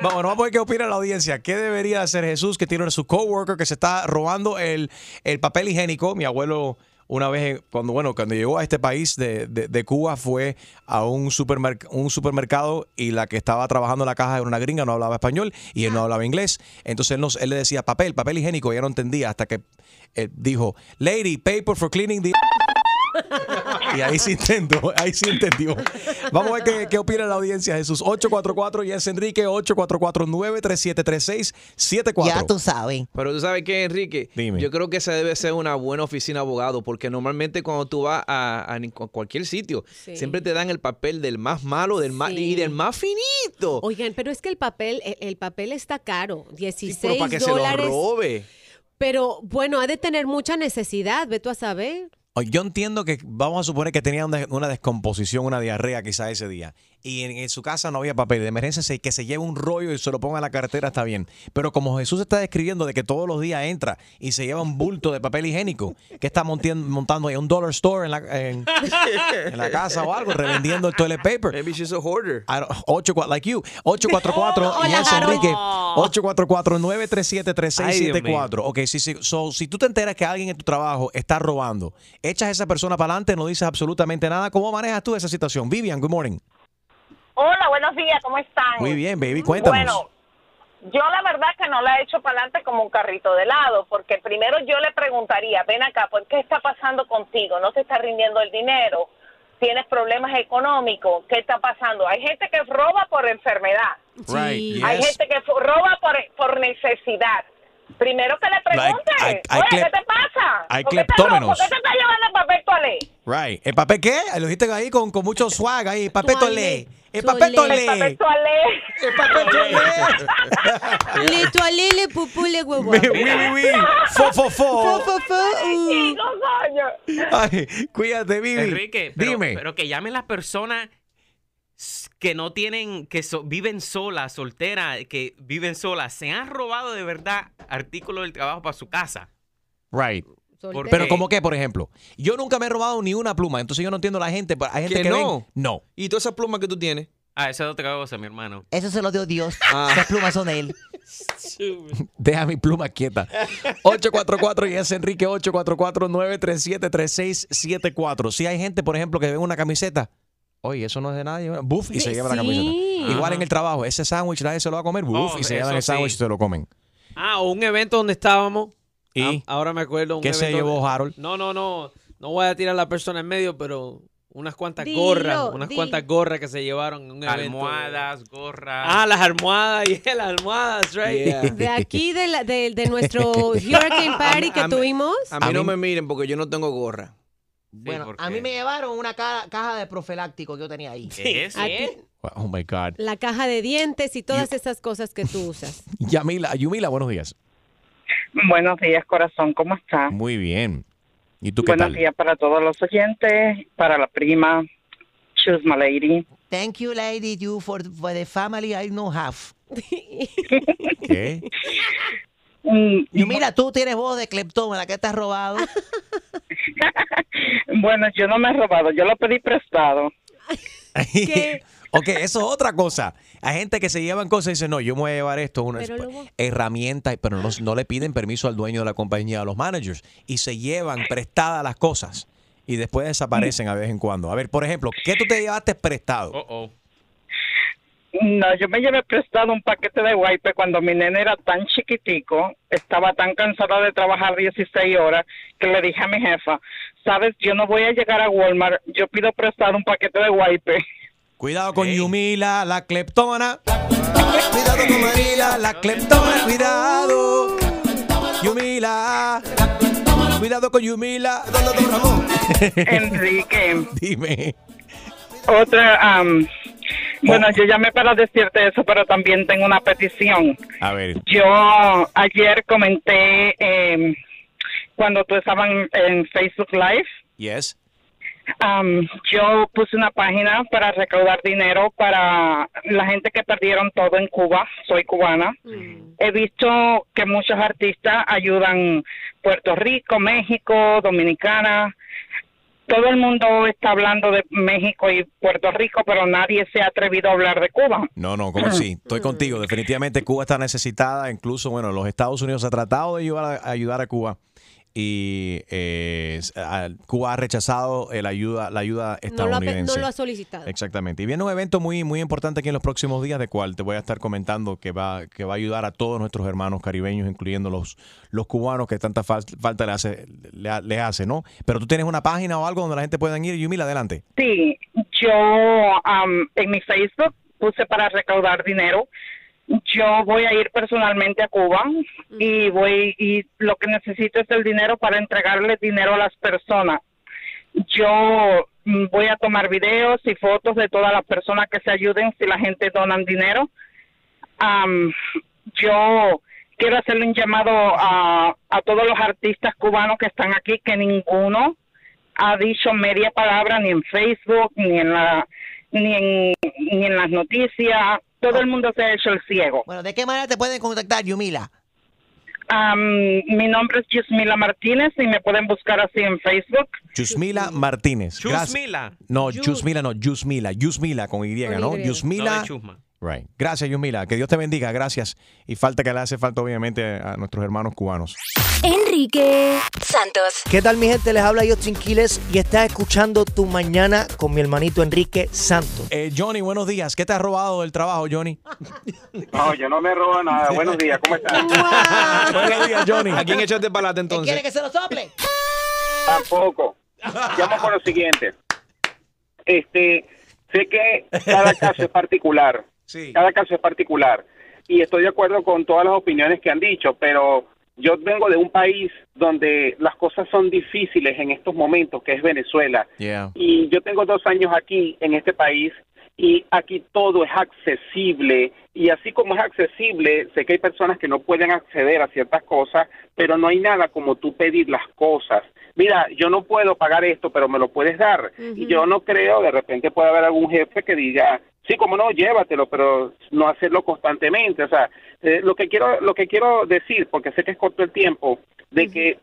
Vamos, vamos a ver qué opina la audiencia. ¿Qué debería hacer Jesús que tiene a su coworker que se está robando el, el papel higiénico? Mi abuelo una vez, cuando bueno, cuando llegó a este país de, de- de Cuba, fue a un, supermerc- un supermercado y la que estaba trabajando en la caja era una gringa, no hablaba español y él no hablaba inglés. Entonces él, nos- él le decía papel, papel higiénico, y ella no entendía hasta que él dijo, lady, paper for cleaning the... <laughs> Y ahí sí entendió, ahí sí entendió. Vamos a ver qué, qué opina la audiencia, Jesús. 844 y es Enrique, 844-937-3674. Ya tú sabes. Pero tú sabes qué, Enrique, Dime. yo creo que esa debe ser una buena oficina de abogado, porque normalmente cuando tú vas a, cualquier sitio, Sí. siempre te dan el papel del más malo del más, y del más finito. Oigan, pero es que el papel, el, el papel está caro, 16 Pero para que se lo dólares. robe. Pero bueno, ha de tener mucha necesidad, ve tú a saber. Yo entiendo que vamos a suponer que tenía una, descomposición, una diarrea quizá ese día. Y en, en su casa no había papel de emergencia, se- que se lleve un rollo y se lo ponga en la cartera está bien. Pero como Jesús está describiendo de que todos los días entra y se lleva un bulto de papel higiénico, que está montien- montando ahí un dollar store en la, en, <laughs> en la casa o algo, revendiendo el toilet paper. Maybe she's a hoarder. 8, like you. 844 Hola, yes, Harold. Enrique. Oh. 844-937-3674. Ok, si, si, so, si tú te enteras que alguien en tu trabajo está robando, echas a esa persona para adelante, no dices absolutamente nada. ¿Cómo manejas tú esa situación? Vivian, good morning. Hola, buenos días, ¿cómo están? Muy bien, baby, cuéntanos. Bueno, yo la verdad que no la he hecho para adelante como un carrito de helado, porque primero yo le preguntaría, ven acá, ¿por qué está pasando contigo? ¿No te está rindiendo el dinero? ¿Tienes problemas económicos? ¿Qué está pasando? Hay gente que roba por enfermedad. Right, Hay yes. gente que roba por, por necesidad. Primero que le pregunte, hay- hay oye, clep- ¿qué te pasa? hay ¿Por qué te cleptómenos. ¿Por qué te está llevando el papel toalé? Right. ¿El papel qué? Lo dijiste ahí con, con mucho swag ahí. Papel tolé. El papel El papel tolé. toalé. El papel <laughs> Le toalé, le pupú, le huevo. Oui, oui, oui. Fo, fo, fo. Fo, fo, fo, uh. Ay, cuídate, Vivi. Enrique, pero, Dime. pero que llamen las personas que no tienen, que so- viven solas, solteras, que viven solas, se han robado de verdad artículos del trabajo para su casa. Right. Pero como que, por ejemplo, yo nunca me he robado ni una pluma, entonces yo no entiendo a la gente, pero hay gente Que que, no. ven- no. ¿Y todas esas plumas que tú tienes? Ah, esa es otra cosa, mi hermano. Eso se lo dio Dios. Ah. Esas plumas son de él. <laughs> Deja mi pluma quieta. 844 y es Enrique 844-937-3674. Si hay gente, por ejemplo, que ve una camiseta, oye, eso no es de nadie, buf, y se Sí, lleva la sí. camiseta. Igual en el trabajo, ese sándwich nadie se lo va a comer, buf, Oh, y se llevan el sí. sándwich y se lo comen. Ah, o un evento donde estábamos. ¿Y? Ah, ahora me acuerdo. un ¿Qué se llevó Harold? No, no, no. No voy a tirar a la persona en medio, pero unas cuantas Dilo, gorras. Unas cuantas gorras que se llevaron en un evento. Almohadas, gorras. Ah, las almohadas. <laughs> y las almohadas, right. De aquí, de, la- de, de nuestro Hurricane <laughs> Party que A tuvimos. A mí, no me miren porque yo no tengo gorra. Bueno, a mí me llevaron una ca- caja de profiláctico que yo tenía ahí. ¿Qué es? Ti- Oh my God. la caja de dientes y todas esas cosas que tú usas. <laughs> Yamila, Yumila, buenos días. Buenos días, corazón, ¿cómo está? Muy bien. ¿Y tú qué Buenos tal? días para todos los oyentes, para la prima, Choose My Lady. Thank you, lady, you for, for the family I no have. ¿Qué? Mm, Y mira, tú tienes voz de cleptómana, que te has robado? <laughs> Bueno, yo no me he robado, yo lo pedí prestado. <laughs> ok, eso es otra cosa. Hay gente que se llevan cosas y dicen, no, yo me voy a llevar esto, una Pero luego- herramienta, pero no, no le piden permiso al dueño de la compañía, a los managers, y se llevan prestadas las cosas y después desaparecen a vez en cuando. A ver, por ejemplo, ¿qué tú te llevaste prestado? Oh, No, yo me llevé prestado un paquete de wipe cuando mi nene era tan chiquitico, estaba tan cansada de trabajar 16 horas, que le dije a mi jefa, sabes, yo no voy a llegar a Walmart, yo pido prestado un paquete de wipe. Cuidado con Yumila, la cleptómana. Cuidado con Yumila, la cleptómana, cuidado. Yumila. Cuidado con Yumila. Enrique. <laughs> Dime. Otra, am, bueno, yo llamé para decirte eso, pero también tengo una petición. A ver. Yo ayer comenté em, cuando tú estabas en, en Facebook Live, Yes. Am, yo puse una página para recaudar dinero para la gente que perdieron todo en Cuba. Soy cubana. He visto que muchos artistas ayudan Puerto Rico, México, Dominicana. Todo el mundo está hablando de México y Puerto Rico, pero nadie se ha atrevido a hablar de Cuba. No, no, ¿cómo así? <laughs> Estoy contigo. Definitivamente Cuba está necesitada. Incluso, bueno, los Estados Unidos ha tratado de ayudar a, ayudar a Cuba. Y eh, a- Cuba ha rechazado el ayuda, la ayuda No lo, ha, pe- estadounidense. no lo ha solicitado. Exactamente. Y viene un evento muy, muy importante aquí en los próximos días, de cual te voy a estar comentando que va, que va a ayudar a todos nuestros hermanos caribeños, incluyendo los, los cubanos que tanta fal- falta le hace, le, le hace, ¿no? Pero tú tienes una página o algo donde la gente pueda ir. Yumila, adelante. Sí, yo am, en mi Facebook puse para recaudar dinero. Yo voy a ir personalmente a Cuba y voy y lo que necesito es el dinero para entregarle dinero a las personas. Yo mm, voy a tomar videos y fotos de todas las personas que se ayuden si la gente donan dinero. Am, yo quiero hacerle un llamado a, a todos los artistas cubanos que están aquí, que ninguno ha dicho media palabra ni en Facebook ni en la ni en, ni en las noticias. Todo el mundo se ha hecho el ciego. Bueno, ¿de qué manera te pueden contactar, Yumila? Am, mi nombre es Yusmila Martínez y me pueden buscar así en Facebook. Yusmila Martínez. Chusmila. No, Yusmila no, Yusmila. Yusmila con Y, ¿no? Yusmila. No. Right. Gracias, Yusmila. Que Dios te bendiga. Gracias. Y falta que le hace falta, obviamente, a nuestros hermanos cubanos. Enrique Santos. ¿Qué tal mi gente? Les habla Justin Quiles y estás escuchando Tu Mañana con mi hermanito Enrique Santos. Eh, Johnny, buenos días. ¿Qué te has robado del trabajo, Johnny? No, yo no me robo nada. Buenos días, ¿cómo están? <laughs> Buenos días, Johnny. ¿A quién echaste para adelante entonces? ¿Quiere que se lo sople? Tampoco. Llamo por lo siguiente. Este, sé que cada caso es particular. Cada caso es particular. Y estoy de acuerdo con todas las opiniones que han dicho, pero yo vengo de un país donde las cosas son difíciles en estos momentos, que es Venezuela. Yeah. Y yo tengo dos años aquí en este país y aquí todo es accesible y así como es accesible, sé que hay personas que no pueden acceder a ciertas cosas, pero no hay nada como tú pedir las cosas. Mira, yo no puedo pagar esto, pero me lo puedes dar. Y yo no creo, de repente puede haber algún jefe que diga, sí, como no, llévatelo, pero no hacerlo constantemente. O sea, eh, lo que quiero lo que quiero decir, porque sé que es corto el tiempo, de que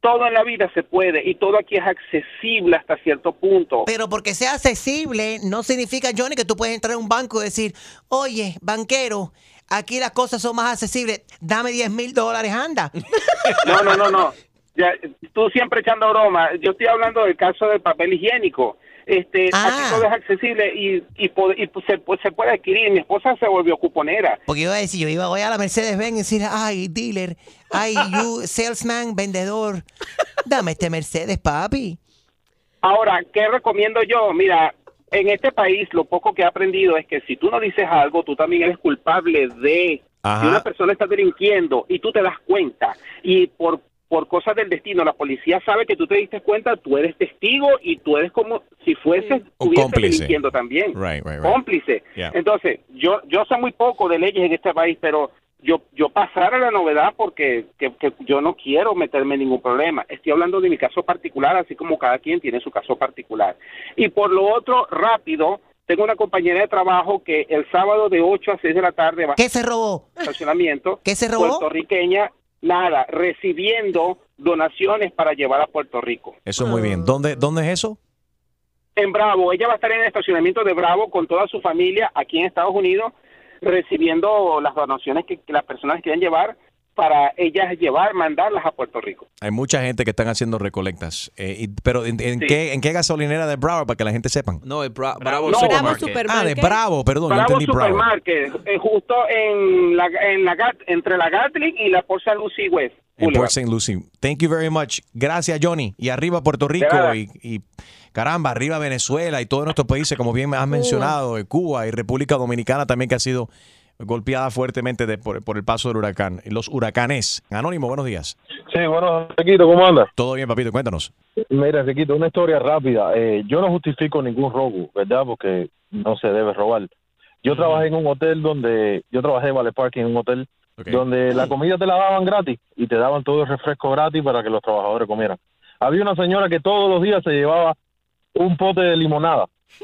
todo en la vida se puede y todo aquí es accesible hasta cierto punto. Pero porque sea accesible, no significa, Johnny, que tú puedes entrar a un banco y decir, oye, banquero, aquí las cosas son más accesibles, dame 10 mil dólares, anda. <laughs> No, no, no, no. Ya, tú siempre echando broma. Yo estoy hablando del caso del papel higiénico. Este, aquí todo es accesible y, y, y se, pues, se puede adquirir. Mi esposa se volvió cuponera. Porque yo iba a decir, yo iba voy a la Mercedes-Benz y decir, ay, dealer, ay, you, salesman, vendedor, dame este Mercedes, papi. Ahora, ¿qué recomiendo yo? Mira, en este país lo poco que he aprendido es que si tú no dices algo, tú también eres culpable de Ajá. si una persona está delinquiendo y tú te das cuenta y por por cosas del destino la policía sabe que tú te diste cuenta, tú eres testigo y tú eres como si fueses delinquiendo también. Right, right, right. Cómplice. Yeah. Entonces, yo yo sé muy poco de leyes en este país, pero yo yo pasar a la novedad porque que, que yo no quiero meterme en ningún problema. Estoy hablando de mi caso particular, así como cada quien tiene su caso particular. Y por lo otro, rápido, tengo una compañera de trabajo que el sábado de 8 a 6 de la tarde va ¿Qué se robó? estacionamiento. ¿Qué se robó? Puertorriqueña, nada, recibiendo donaciones para llevar a Puerto Rico. Eso es muy bien. ¿Dónde, ¿Dónde es eso? En Bravo, ella va a estar en el estacionamiento de Bravo con toda su familia aquí en Estados Unidos, recibiendo las donaciones que, que las personas quieren llevar para ellas llevar, mandarlas a Puerto Rico. Hay mucha gente que están haciendo recolectas. Eh, y- pero ¿en, en Sí. qué, ¿en qué gasolinera de Bravo para que la gente sepan? No, es Bra- Bravo Bravo, Supermarket. Ah, de Bravo, perdón, Bravo no entendí Bravo. Supermarket, eh, justo en la, en la Gat- entre la Gatling y la Port St. Lucie West. En. Port St. Lucie. Thank you very much. Gracias, Johnny. Y arriba Puerto Rico y, y, caramba, arriba Venezuela y todos nuestros países, como bien me has mencionado, eh, Cuba y República Dominicana también que ha sido golpeada fuertemente de- por, por el paso del huracán. Los huracanes. Anónimo, buenos días. Sí, bueno, Riquito, ¿cómo andas? Todo bien, papito, cuéntanos. Mira, Riquito, una historia rápida. Eh, yo no justifico ningún robo, ¿verdad? Porque no se debe robar. Yo trabajé en un hotel donde, yo trabajé en Vale Parking en un hotel donde la comida te la daban gratis y te daban todo el refresco gratis para que los trabajadores comieran. Había una señora que todos los días se llevaba un pote de limonada <laughs>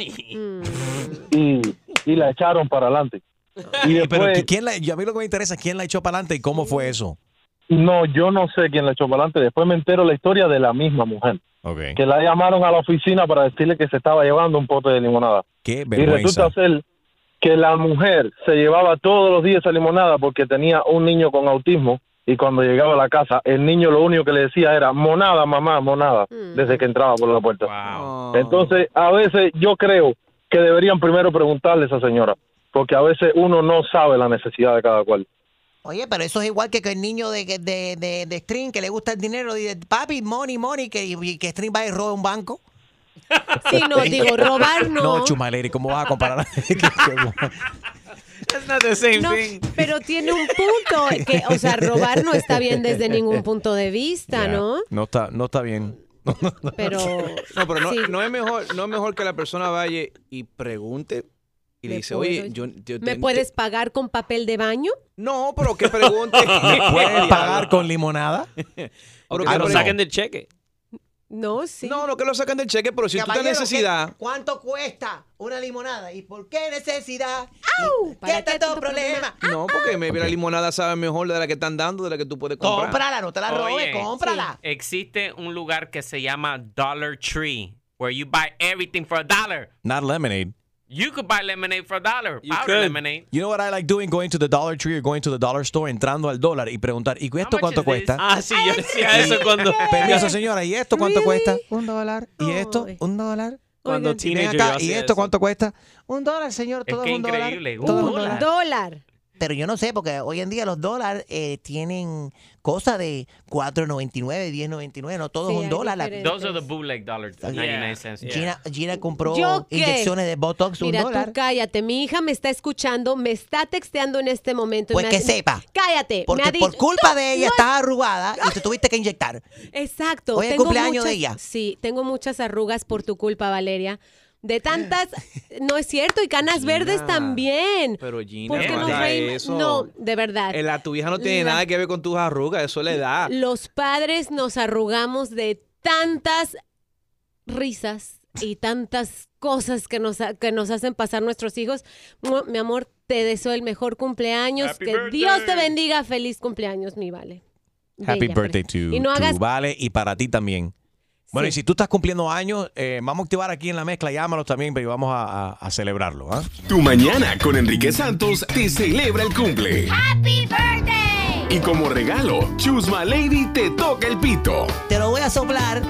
y, y la echaron para adelante. Y Pero después- ¿quién la, yo a mí lo que me interesa es quién la echó para adelante y cómo fue eso. No, yo no sé quién la echó para adelante. Después me entero la historia de la misma mujer. Que la llamaron a la oficina para decirle que se estaba llevando un pote de limonada. Qué Y resulta ser que la mujer se llevaba todos los días esa limonada porque tenía un niño con autismo y cuando llegaba a la casa el niño lo único que le decía era monada, mamá, monada, desde que entraba por la puerta. Entonces, a veces yo creo que deberían primero preguntarle a esa señora, porque a veces uno no sabe la necesidad de cada cual. Oye, pero eso es igual que, que el niño de, de, de, de String que le gusta el dinero y dice, papi, money, money, que, y que String va y roba un banco. <laughs> Sí, no, digo, <laughs> robar no. No, Chumaleri, ¿cómo vas a comparar? <laughs> That's not the same No, thing. pero tiene un punto, que, o sea, robar no está bien desde ningún punto de vista, ¿no? No está, no está bien. Pero, No, pero no, Sí. no es mejor, no es mejor que la persona vaya y pregunte y le ¿Me dice, puedo- oye, yo, yo ¿Me te- puedes pagar con papel de baño? No, pero que pregunte. <laughs> ¿Me <laughs> puedes pagar con limonada? <laughs> O que lo pregunte- saquen del cheque. No, sí. No, no que lo sacan del cheque, pero si tú tienes necesidad. ¿qué- ¿Cuánto cuesta una limonada? ¿Y por qué necesidad? ¿Para ¿Qué tanto problema? No, porque maybe la limonada sabe mejor de la que están dando, de la que tú puedes comprar. Cómprala, no te la robes, Oye, cómprala. Existe un lugar que se llama Dollar Tree, where you buy everything for a dollar. Not lemonade. You could buy lemonade for a dollar. Powder could. lemonade. You know what I like doing? Going to the Dollar Tree or going to the dollar store, entrando al dólar y preguntar, ¿y esto cuánto cuesta? Ah, sí, yo decía eso cuando. <laughs> Permiso, señora, ¿y esto cuánto cuesta? Un dólar. ¿Y esto? Un dólar. Cuando Y ven teenager acá, ¿y hacía esto eso. cuánto cuesta? Un dólar, señor, todo que es un dólar. increíble, Todo es un un dólar. Dólar. Pero yo no sé, porque hoy en día los dólares eh, tienen cosas de 4.99, 10.99, no todo Sí, es un dólar. La- Those are the bootleg dollar, 99 cents. Gina, Gina compró inyecciones de Botox, un Mira, dólar. tú cállate. Mi hija me está escuchando, me está texteando en este momento. y Pues me que ha- sepa. Cállate. Porque me ha por dicho- culpa No, de ella no, estás arrugada y te <laughs> tuviste que inyectar. Exacto. Hoy es el cumpleaños de muchas- ella. Sí, tengo muchas arrugas por tu culpa, Valeria. De tantas, no es cierto, y canas verdes también. Pero Gina, Porque no eso. No, de verdad. La tu hija no tiene La- nada que ver con tus arrugas, eso le da. Los padres nos arrugamos de tantas risas y tantas cosas que nos, ha- que nos hacen pasar nuestros hijos. Mi amor, te deseo el mejor cumpleaños. Happy que birthday. Dios te bendiga. Feliz cumpleaños, mi vale. Happy Bella, birthday to, Y no to hagas Vale y para ti también. Bueno, y si tú estás cumpliendo años, eh, vamos a activar aquí en la mezcla, llámalos también, pero vamos a, a- a celebrarlo. ¿ah? Tu mañana con Enrique Santos te celebra el cumple. Happy birthday. Y como regalo, Chusma Lady te toca el pito. Te lo voy a soplar.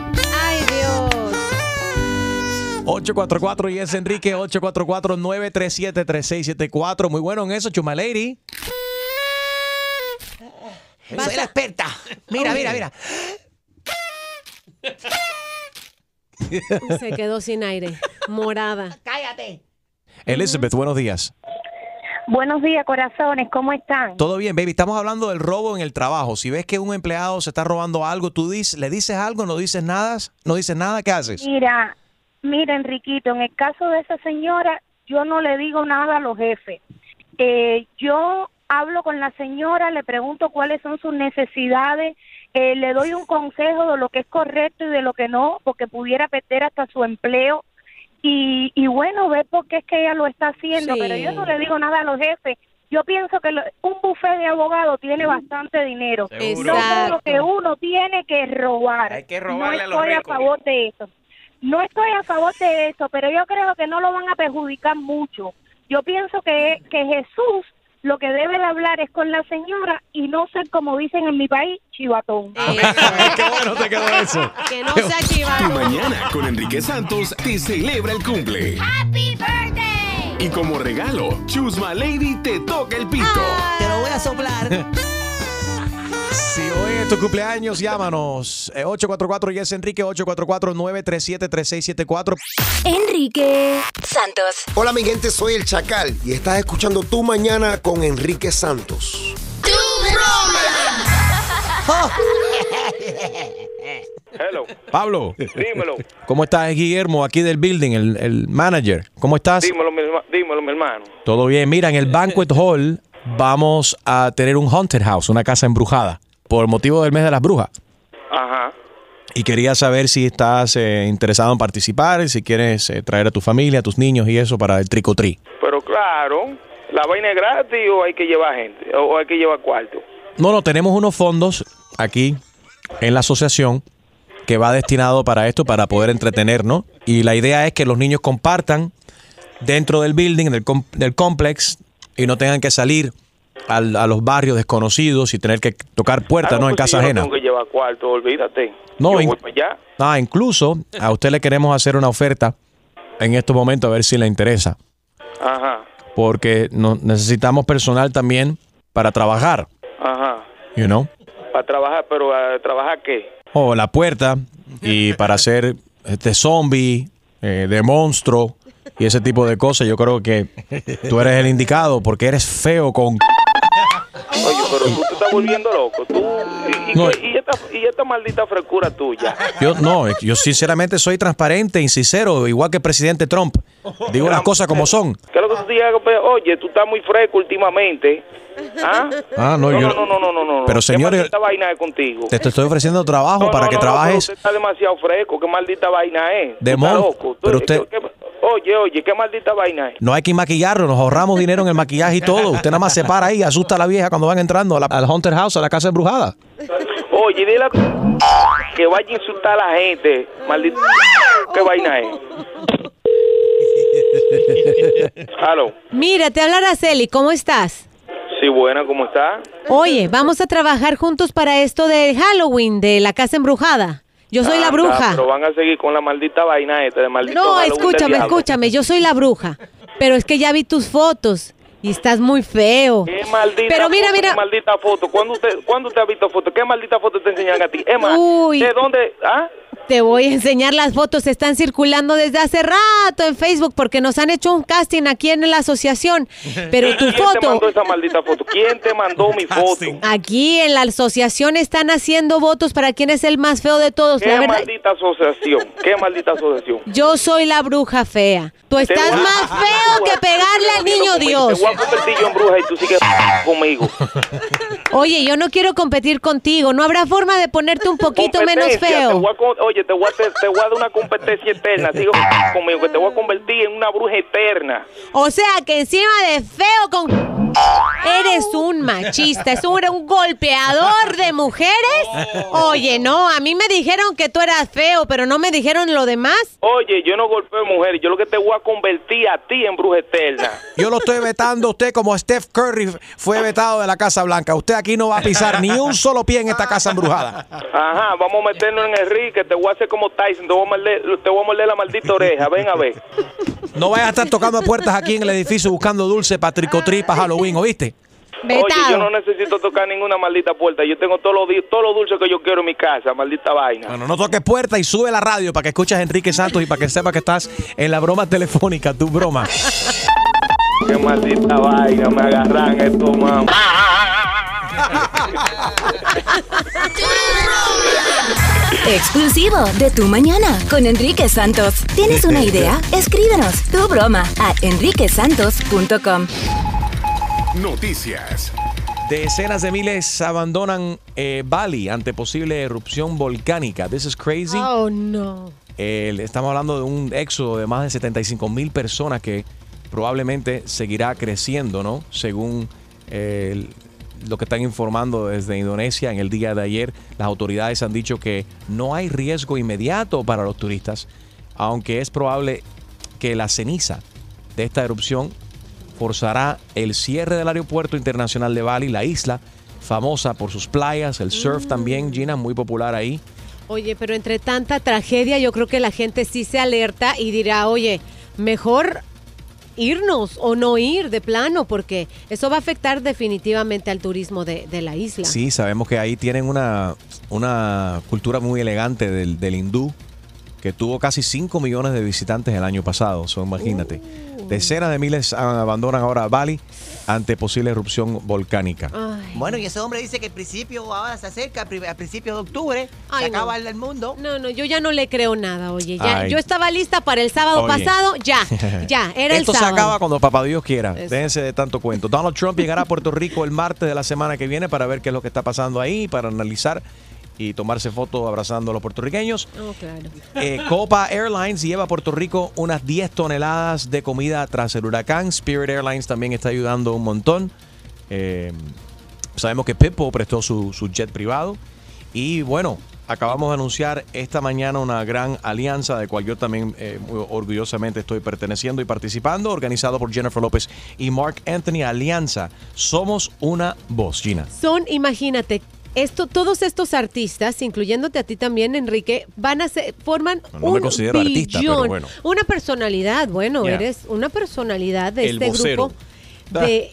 Ay, Dios. 844 y es Enrique 844-937-3674. Muy bueno en eso, Chuma Lady. Soy la experta. Mira, mira, mira. <laughs> Se quedó sin aire. Morada. Cállate. Elizabeth, buenos días. Buenos días, corazones, ¿cómo están? Todo bien, baby. Estamos hablando del robo en el trabajo. Si ves que un empleado se está robando algo, tú dices, le dices algo, no dices nada, no dices nada, ¿qué haces? Mira, mira, Enriquito, en el caso de esa señora, yo no le digo nada a los jefes. Eh, yo hablo con la señora, le pregunto cuáles son sus necesidades, eh, le doy un consejo de lo que es correcto y de lo que no, porque pudiera perder hasta su empleo. Y, y bueno, ver por qué es que ella lo está haciendo, Sí. pero yo no le digo nada a los jefes. Yo pienso que lo- un buffet de abogados tiene bastante dinero. Seguro. No creo Exacto. que uno tiene que robar. Hay que robarle a no los estoy a ricos. favor de eso. No estoy a favor de eso, pero yo creo que no lo van a perjudicar mucho. Yo pienso que, que Jesús lo que debe de hablar es con la señora y no ser, como dicen en mi país, chivatón. Qué bueno te quedó <laughs> eso. Que no sea chivado. mañana con Enrique Santos te celebra el cumple. Happy birthday. Y como regalo, Chusma Lady te toca el pito. Te lo voy a soplar. <laughs> Si hoy es tu cumpleaños, llámanos. Eh, 844 y es Enrique 844-937-3674. Enrique Santos. Hola mi gente, soy el Chacal y estás escuchando Tu Mañana con Enrique Santos. Hello. Pablo. Dímelo. ¿Cómo estás, Guillermo? Aquí del building, el, el manager. ¿Cómo estás? Dímelo, mi, dímelo, mi hermano. Todo bien. Mira, en el Banquet Hall vamos a tener un haunted house, una casa embrujada, por motivo del mes de las brujas. Ajá. Y quería saber si estás eh, interesado en participar, si quieres eh, traer a tu familia, a tus niños y eso para el tricotri. Pero claro, ¿la vaina es gratis o hay que llevar gente? ¿O hay que llevar cuarto? No, no, tenemos unos fondos aquí en la asociación que va destinado para esto, para poder entretenernos. Y la idea es que los niños compartan dentro del building, del, com- del complex, y no tengan que salir al- a los barrios desconocidos y tener que tocar puertas, Ah, ¿no? En pues casa ajena. No tengo que llevar cuarto, olvídate. No, in-. Ah, incluso a usted le queremos hacer una oferta en estos momentos a ver si le interesa. Ajá, Porque no, necesitamos personal también para trabajar, ajá. you know. Para trabajar, pero ¿a trabajar qué? O la puerta y para hacer este zombie, eh, de monstruo y ese tipo de cosas. Yo creo que tú eres el indicado porque eres feo con... Pero tú te estás volviendo loco. Tú, y, y- No. y esta, y esta maldita frescura tuya. Yo no, yo sinceramente soy transparente y sincero, igual que el presidente Trump. Digo las cosas como son. ¿Qué es lo que tú digas? Oye, tú estás muy fresco últimamente. ¿Ah? Ah, no, no, yo- no, no, no, no, no. Pero, ¿Qué señores- maldita vaina es contigo? Te te estoy ofreciendo trabajo No, para que trabajes usted está demasiado fresco. ¿Qué maldita vaina es? De mon- loco. Pero usted- ¿qué- qué- oye, oye, ¿qué maldita vaina es? No hay que maquillarlo, nos ahorramos dinero en el maquillaje y todo. Usted nada más se para ahí, asusta a la vieja cuando van entrando a la- al Haunted House, a la casa embrujada. Oye, dile a que vaya a insultar a la gente. Maldita. ¿Qué vaina es? Aló. Mira, te habla Araceli, ¿cómo estás? Sí, buena, ¿cómo está? Oye, vamos a trabajar juntos para esto de Halloween, de la casa embrujada. Yo soy la Ah, bruja. Pero van a seguir con la maldita vaina esta de maldito No, escúchame, escúchame, yo soy la bruja. Pero es que ya vi tus fotos y estás muy feo. ¿Qué maldita Pero mira, foto, mira. qué maldita foto. ¿Cuándo usted, ¿Cuándo usted ha visto foto? ¿Qué maldita foto te enseñan a ti? Emma, Uy. ¿de dónde? ¿Ah? Te voy a enseñar las fotos, están circulando desde hace rato en Facebook porque nos han hecho un casting aquí en la asociación. Pero tu ¿Quién te foto, mandó esa maldita foto? ¿Quién te mandó mi foto? aquí en la asociación están haciendo votos para quién es el más feo de todos. ¿Qué La verdad, maldita asociación? ¿Qué maldita asociación? yo soy la bruja fea. Tú Te estás a- más feo que pegarle al niño Dios. Te voy a convertir yo en bruja y tú sigues conmigo. Oye, yo no quiero competir contigo. ¿No habrá forma de ponerte un poquito menos te feo? voy a con- oye, te voy, a, te, te voy a dar una competencia eterna. Sigue conmigo, que te voy a convertir en una bruja eterna. O sea, que encima de feo con... Eres un machista, es un, un golpeador de mujeres. Oye, no, a mí me dijeron que tú eras feo, pero no me dijeron lo demás. Oye, yo no golpeo mujeres, yo lo que te voy a convertir a ti en bruja eterna. Yo lo estoy vetando a usted como Steph Curry fue vetado de la Casa Blanca. Usted aquí no va a pisar ni un solo pie en esta casa embrujada. Ajá, vamos a meternos en Enrique, te voy a hacer como Tyson, te voy a morder, te voy a morder la maldita oreja, ven a ver. No vayas a estar tocando puertas aquí en el edificio buscando dulce para tricotri para Halloween, ¿oíste? Oye, yo no necesito tocar ninguna maldita puerta, yo tengo todos los todos los dulces que yo quiero en mi casa, maldita vaina. Bueno, no toques puerta y sube la radio para que escuches a Enrique Santos y para que sepas que estás en la broma telefónica, tu broma. Qué maldita vaina, me agarran esto, mamá. Exclusivo de Tu Mañana con Enrique Santos. ¿Tienes una idea? Escríbenos tu broma a enriquesantos.com. Noticias. Decenas de miles abandonan eh, Bali ante posible erupción volcánica. This is crazy. Oh, no. Eh, estamos hablando de un éxodo de más de 75 mil personas que probablemente seguirá creciendo, ¿no? Según eh, el- lo que están informando desde Indonesia en el día de ayer, las autoridades han dicho que no hay riesgo inmediato para los turistas, aunque es probable que la ceniza de esta erupción forzará el cierre del aeropuerto internacional de Bali, la isla famosa por sus playas, el surf también, Gina, muy popular ahí. Oye, pero entre tanta tragedia, yo creo que la gente sí se alerta y dirá, oye, mejor irnos o no ir de plano, porque eso va a afectar definitivamente al turismo de, de la isla. Sí, sabemos que ahí tienen una, una cultura muy elegante del, del hindú, que tuvo casi 5 millones de visitantes el año pasado. So, imagínate. Decenas de miles abandonan ahora Bali ante posible erupción volcánica. Bueno, y ese hombre dice que el principio ahora se acerca, a principios de octubre, Ay, se no. acaba el el mundo. No, no, yo ya no le creo nada, oye. Ya, yo estaba lista para el sábado Oye. pasado, ya, <laughs> ya, era Esto el se sábado. acaba cuando papá Dios quiera. Eso. Déjense de tanto cuento. Donald Trump llegará a Puerto Rico el martes de la semana que viene para ver qué es lo que está pasando ahí, para analizar y tomarse fotos abrazando a los puertorriqueños. Oh, claro. Eh, Copa Airlines lleva a Puerto Rico unas 10 toneladas de comida tras el huracán. Spirit Airlines también está ayudando un montón. Eh, sabemos que Pepo prestó su, su jet privado. Y bueno, acabamos de anunciar esta mañana una gran alianza de cual yo también eh, muy orgullosamente estoy perteneciendo y participando, organizado por Jennifer López y Mark Anthony. Alianza, somos una voz, Gina. Son, imagínate, esto, todos estos artistas, incluyéndote a ti también, Enrique, van a ser, forman No me un considero artista, pero billón. bueno. Una personalidad, bueno, Yeah. eres una personalidad de El este vocero. grupo. De,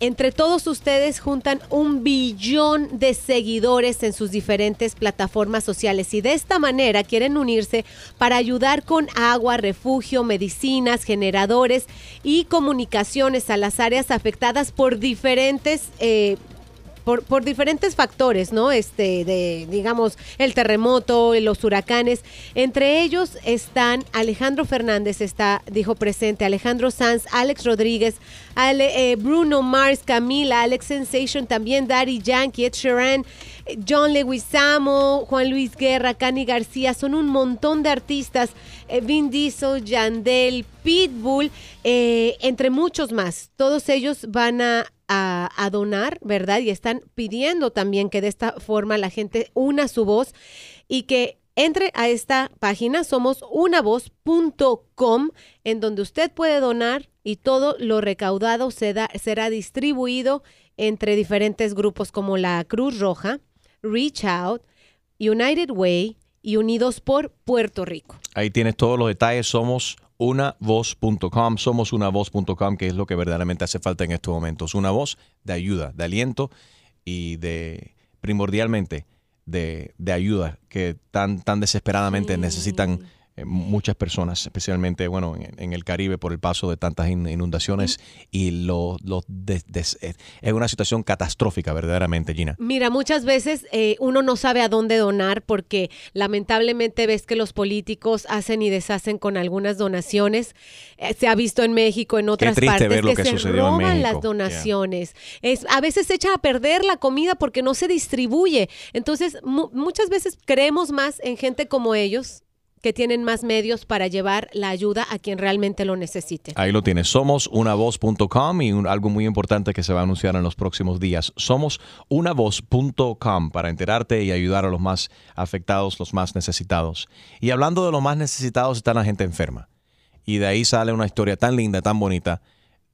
entre todos ustedes juntan un billón de seguidores en sus diferentes plataformas sociales y de esta manera quieren unirse para ayudar con agua, refugio, medicinas, generadores y comunicaciones a las áreas afectadas por diferentes eh, por, por diferentes factores, ¿no? Este, de, digamos, el terremoto, los huracanes. Entre ellos están Alejandro Fernández, está, dijo presente, Alejandro Sanz, Alex Rodríguez, Ale- eh, Bruno Mars, Camila, Alex Sensation, también Daddy Yankee, Ed Sheeran, John Leguizamo, Juan Luis Guerra, Cani García, son un montón de artistas, eh, Vin Diesel, Yandel, Pitbull, eh, entre muchos más. Todos ellos van a, a- donar, ¿verdad? Y están pidiendo también que de esta forma la gente una su voz y que entre a esta página, somos unavoz.com, en donde usted puede donar y todo lo recaudado se da- será distribuido entre diferentes grupos como la Cruz Roja, Reach Out, United Way y Unidos por Puerto Rico. Ahí tienes todos los detalles. Somos unavoz.com. Somos unavoz.com, que es lo que verdaderamente hace falta en estos momentos. Una voz de ayuda, de aliento y de, primordialmente, de, de ayuda que tan, tan desesperadamente necesitan muchas personas, especialmente, bueno, en, en el Caribe por el paso de tantas in- inundaciones y lo, lo eh, es una situación catastrófica, verdaderamente, Gina. Mira, muchas veces eh, uno no sabe a dónde donar porque lamentablemente ves que los políticos hacen y deshacen con algunas donaciones. Eh, se ha visto en México, en otras triste partes, ver lo que, que se sucedió en roban México. las donaciones. Es, a veces se echa a perder la comida porque no se distribuye. Entonces, mu- muchas veces creemos más en gente como ellos que tienen más medios para llevar la ayuda a quien realmente lo necesite. Ahí lo tienes. Somos unavoz.com y algo muy importante que se va a anunciar en los próximos días. Somos unavoz.com para enterarte y ayudar a los más afectados, los más necesitados. Y hablando de los más necesitados está la gente enferma. Y de ahí sale una historia tan linda, tan bonita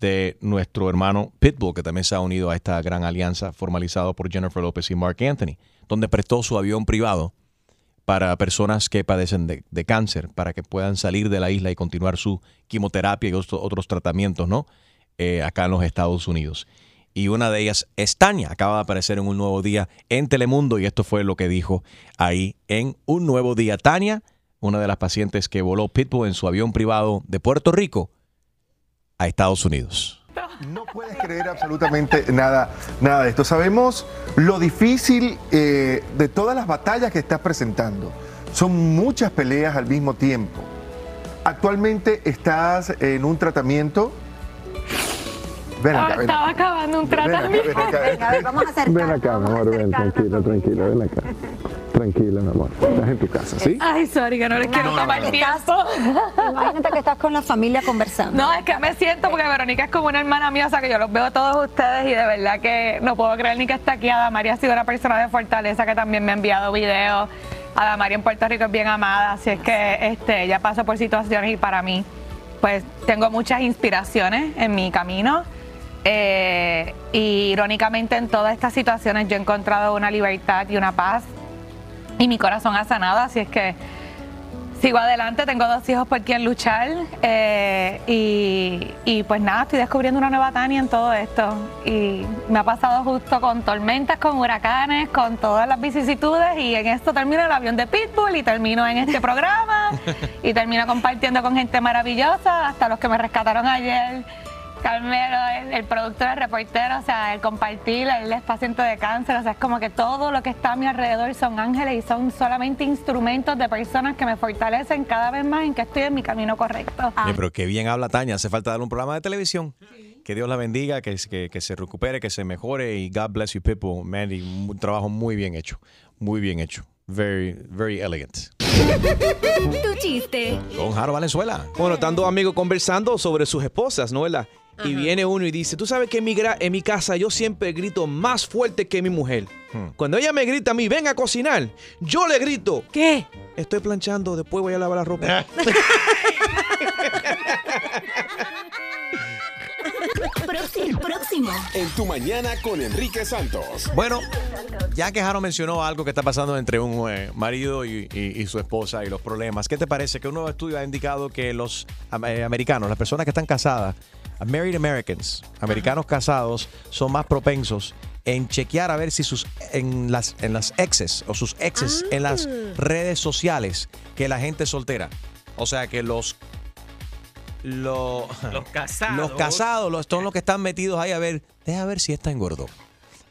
de nuestro hermano Pitbull, que también se ha unido a esta gran alianza formalizada por Jennifer López y Mark Anthony, donde prestó su avión privado para personas que padecen de, cáncer, para que puedan salir de la isla y continuar su quimioterapia y otros, otros tratamientos, ¿no? Eh, acá en los Estados Unidos. Y una de ellas es Tania, acaba de aparecer en un nuevo día en Telemundo y esto fue lo que dijo ahí en un nuevo día. Tania, una de las pacientes que voló Pitbull en su avión privado de Puerto Rico a Estados Unidos. No puedes creer absolutamente nada, nada de esto. Sabemos lo difícil eh, de todas las batallas que estás presentando. Son muchas peleas al mismo tiempo. Actualmente estás en un tratamiento. Ven acá, ven Estaba acá. acabando un Ven acá, tratamiento. ven acá, ven acá. vamos a hacer Ven acá, mi amor, ven, tranquila, tranquila, ven acá. Tranquila, mi amor. Estás en tu casa, ¿sí? Ay, sorry, que no les quiero tomar no. tiempo. Imagínate que estás con la familia conversando. No, es que me siento porque Verónica es como una hermana mía, o sea que yo los veo a todos ustedes y de verdad que no puedo creer ni que está aquí. Adamari ha sido una persona de fortaleza que también me ha enviado videos. Adamari en Puerto Rico es bien amada, así es que este, ella pasó por situaciones y para mí, pues tengo muchas inspiraciones en mi camino. Eh, y irónicamente en todas estas situaciones yo he encontrado una libertad y una paz y mi corazón ha sanado, así es que sigo adelante, tengo dos hijos por quien luchar eh, y, y pues nada, estoy descubriendo una nueva Tania en todo esto y me ha pasado justo con tormentas, con huracanes, con todas las vicisitudes y en esto termino el avión de Pitbull y termino en este programa <laughs> y termino compartiendo con gente maravillosa, hasta los que me rescataron ayer. Carmelo, el, el productor, el reportero, o sea, el compartir, él es paciente de cáncer, o sea, es como que todo lo que está a mi alrededor son ángeles y son solamente instrumentos de personas que me fortalecen cada vez más en que estoy en mi camino correcto. Oye, pero qué bien habla Tania. Hace falta darle un programa de televisión. Que Dios la bendiga, que, que, que se recupere, que se mejore y God bless you people, man. Y un trabajo muy bien hecho. Muy bien hecho. Very, very elegant. Tu chiste. Con Jaro Valenzuela. Bueno, están dos amigos conversando sobre sus esposas, ¿no? ¿Verdad? Y viene uno y dice, tú sabes que en mi, en mi casa yo siempre grito más fuerte que mi mujer. Cuando ella me grita a mí, ven a cocinar, yo le grito. ¿Qué? Estoy planchando, después voy a lavar la ropa. <laughs> Próximo. Próximo. En tu mañana con Enrique Santos. Bueno, ya que Jaro mencionó algo que está pasando entre un eh, marido y, y- y su esposa y los problemas, ¿qué te parece que un nuevo estudio ha indicado que los eh, americanos, las personas que están casadas, married Americans, americanos casados, son más propensos en chequear a ver si sus en las en las exes o sus exes en las redes sociales que la gente soltera. O sea que los lo- Los <laughs> casados. los casados los, son los que están metidos ahí a ver, deja ver si esta engordó.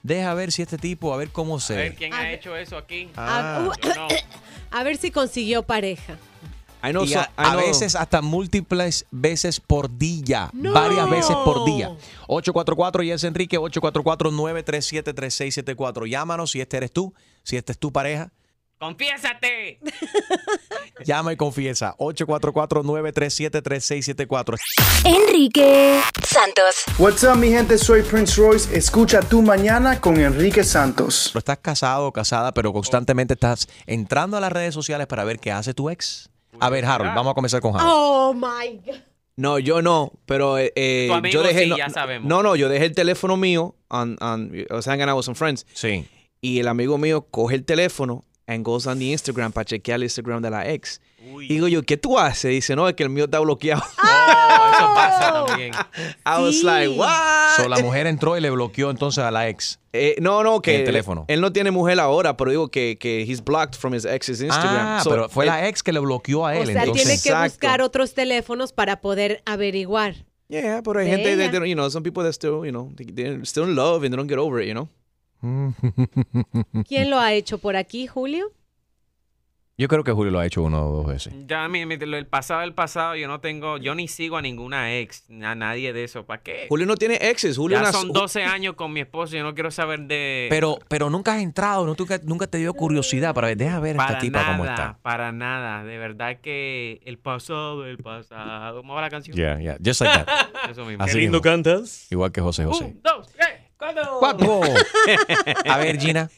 Deja ver si este tipo, a ver cómo se A ver ve. quién ha hecho eso aquí. Ah. No. <coughs> A ver si consiguió pareja. I know Y so- a, veces hasta múltiples veces por día. No. Varias veces por día. 844 y es Enrique, 844-937-3674. Llámanos si este eres tú, si este es tu pareja. ¡Confiésate! <laughs> Llama y confiesa. 844-937-3674. Enrique Santos. What's up, mi gente? Soy Prince Royce. Escucha tu mañana con Enrique Santos. Pero estás casado o casada, pero constantemente estás entrando a las redes sociales para ver qué hace tu ex. A ver, Harold, vamos a comenzar con Harold. Oh my God. No, yo no, pero eh, eh, Tu amigo yo dejé sí, no, ya sabemos. no, no, yo dejé el teléfono mío on, on I was hanging out with some friends. Sí. Y el amigo mío coge el teléfono and goes on the Instagram para chequear el Instagram de la ex. Y digo yo, ¿qué tú haces? Dice, no, es que el mío está bloqueado. <laughs> Oh, eso pasa <laughs> también. I was like, what? So, la <laughs> mujer entró y le bloqueó entonces a la ex. Eh, no, no, que El teléfono. él no tiene mujer ahora, pero digo que, que he's blocked from his ex's Instagram. Ah, So, pero fue él- la ex que le bloqueó a O él. sea, entonces. tiene que Exacto. buscar otros teléfonos para poder averiguar. Yeah, pero hay de gente, that, you know, some people that still, you know, they- they're still in love and they don't get over it, you know. <laughs> ¿Quién lo ha hecho por aquí, Julio? Yo creo que Julio lo ha hecho una o dos veces. Ya mi- el pasado el pasado, yo no tengo, yo ni sigo a ninguna ex, a nadie de eso. ¿Para qué? Julio no tiene exes. Julio ya son 12 años con mi esposo, yo no quiero saber de... Pero, pero nunca has entrado, ¿no? Nunca, nunca te dio curiosidad para ver, deja ver esta para tipa nada, cómo está. para nada. De verdad que el pasado, el pasado. ¿Cómo va la canción? Yeah, yeah, just like that. <laughs> Eso mismo. Así mismo. cantas. Igual que José José. Dos, tres, cuatro. Cuatro. <laughs> A ver, Gina,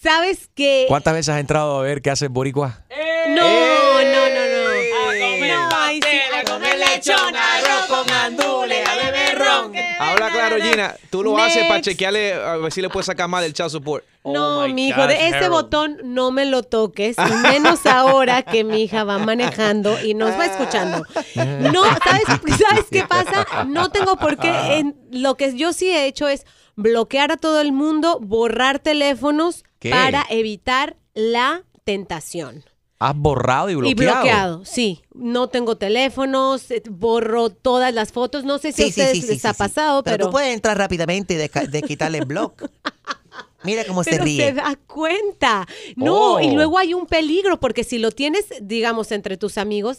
¿Sabes qué? ¿cuántas veces has entrado a ver qué hace boricua? No, no, no, no. No, ay, sí, a comer lechón, arroz con a beber ron. Habla claro, Gina. Tú lo haces para chequearle, a ver si le puedes sacar más del child support. No, Oh mi hijo, de ese Harold. botón no me lo toques, y menos ahora que mi hija va manejando y nos va escuchando. No, ¿sabes, ¿sabes qué pasa? No tengo por qué. en- lo que yo sí he hecho es bloquear a todo el mundo, borrar teléfonos ¿Qué? para evitar la tentación. Has borrado y Y bloqueado. bloqueado, sí. No tengo teléfonos, eh, borro todas las fotos. No sé si Sí, ustedes sí, sí, les ha pasado, Pero, pero... tú puedes entrar rápidamente y de, quitarle el blog. <laughs> Mira cómo se Pero ríe. se da cuenta. No, Oh. y luego hay un peligro, porque si lo tienes, digamos, entre tus amigos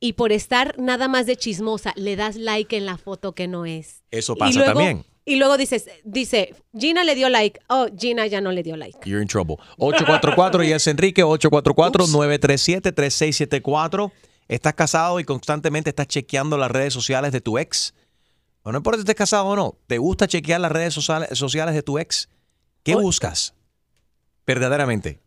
y por estar nada más de chismosa, le das like en la foto que no es. Eso Y pasa luego- también. Y luego dices, dice, Gina le dio like. Oh, Gina ya no le dio like. You're in trouble. 844 y es Enrique, 844-937-3674. Estás casado y constantemente estás chequeando las redes sociales de tu ex. O no importa si estés casado o no, ¿te gusta chequear las redes sociales, sociales de tu ex? ¿Qué buscas? Verdaderamente.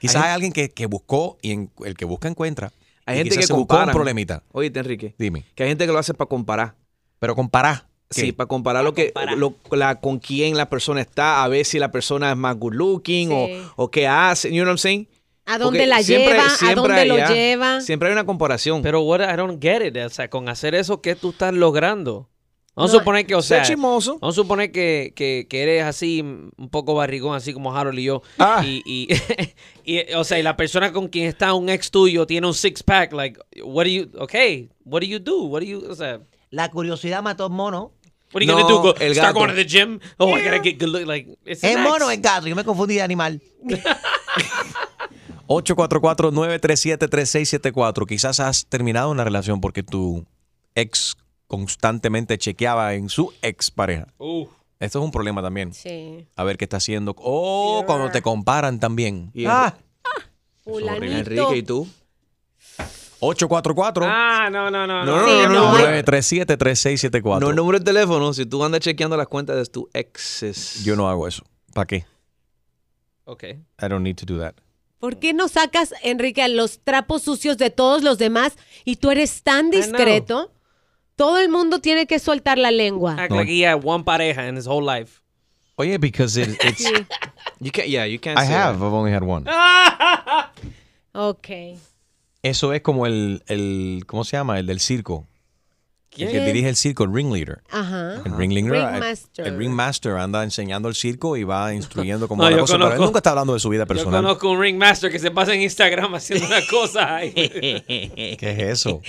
Quizás hay, alguien que, que buscó y en- el que busca encuentra. Hay Y gente que se buscó compara. un problemita. Oye, Enrique. Dime. Que hay gente que lo hace para comparar. Pero comparar. ¿Qué? Sí, para comparar lo que lo- la, con quién la persona está, a ver si la persona es más good looking o, Sí. o qué hace, you know what I'm saying? ¿A dónde Porque la siempre- lleva? ¿A siempre dónde hay- lo ya, lleva? Siempre hay una comparación. Pero what I don't get it, o sea, con hacer eso, ¿qué tú estás logrando? Vamos No, a suponer que, o ser sea, vamos a suponer que, que, que eres así, un poco barrigón, así como Harold y yo. Ah. Y, y, <laughs> y, o sea, y la persona con quien está un ex tuyo tiene un six pack, like, what do you, okay, what do you do? What do you, o sea, La curiosidad mató mono. What are you No, gonna do? Go, el start gato. going to the gym? Oh, I gotta get good look, like, it's ¿Es mono es gato? Yo me confundí de animal. <laughs> 844-937-3674. Quizás has terminado una relación porque tu ex constantemente chequeaba en su ex pareja. Uh. Esto es un problema también. Sí. A ver qué está haciendo. O cuando te comparan también. Y Ah, Fulanito. Enrique, ¿y tú? 844 Ah, no, no, no. No, no, Sí, no, no, no, no. 937-3674. No el número de teléfono, si tú andas chequeando las cuentas de tus exes. Yo no hago eso. ¿Para qué? Okay. I don't need to do that. ¿Por qué no sacas, Enrique, los trapos sucios de todos los demás y tú eres tan discreto? Todo el mundo tiene que soltar la lengua. Act No. like he had one pareja in his whole life. Oye, because it- it's. <laughs> You can't, yeah, you can't I say have, that. I've only had one. <laughs> Ok. Eso es como el, el, ¿cómo se llama? El del circo. El que dirige el circo, el ringleader. Ajá. El ringleader, Ringmaster. el ringmaster anda enseñando el circo y va instruyendo cómo <laughs> No, la yo cosa, pero él conozco- nunca está hablando de su vida Yo personal. conozco un ringmaster que se pasa en Instagram haciendo una <laughs> cosa. ahí. <laughs> ¿Qué es eso?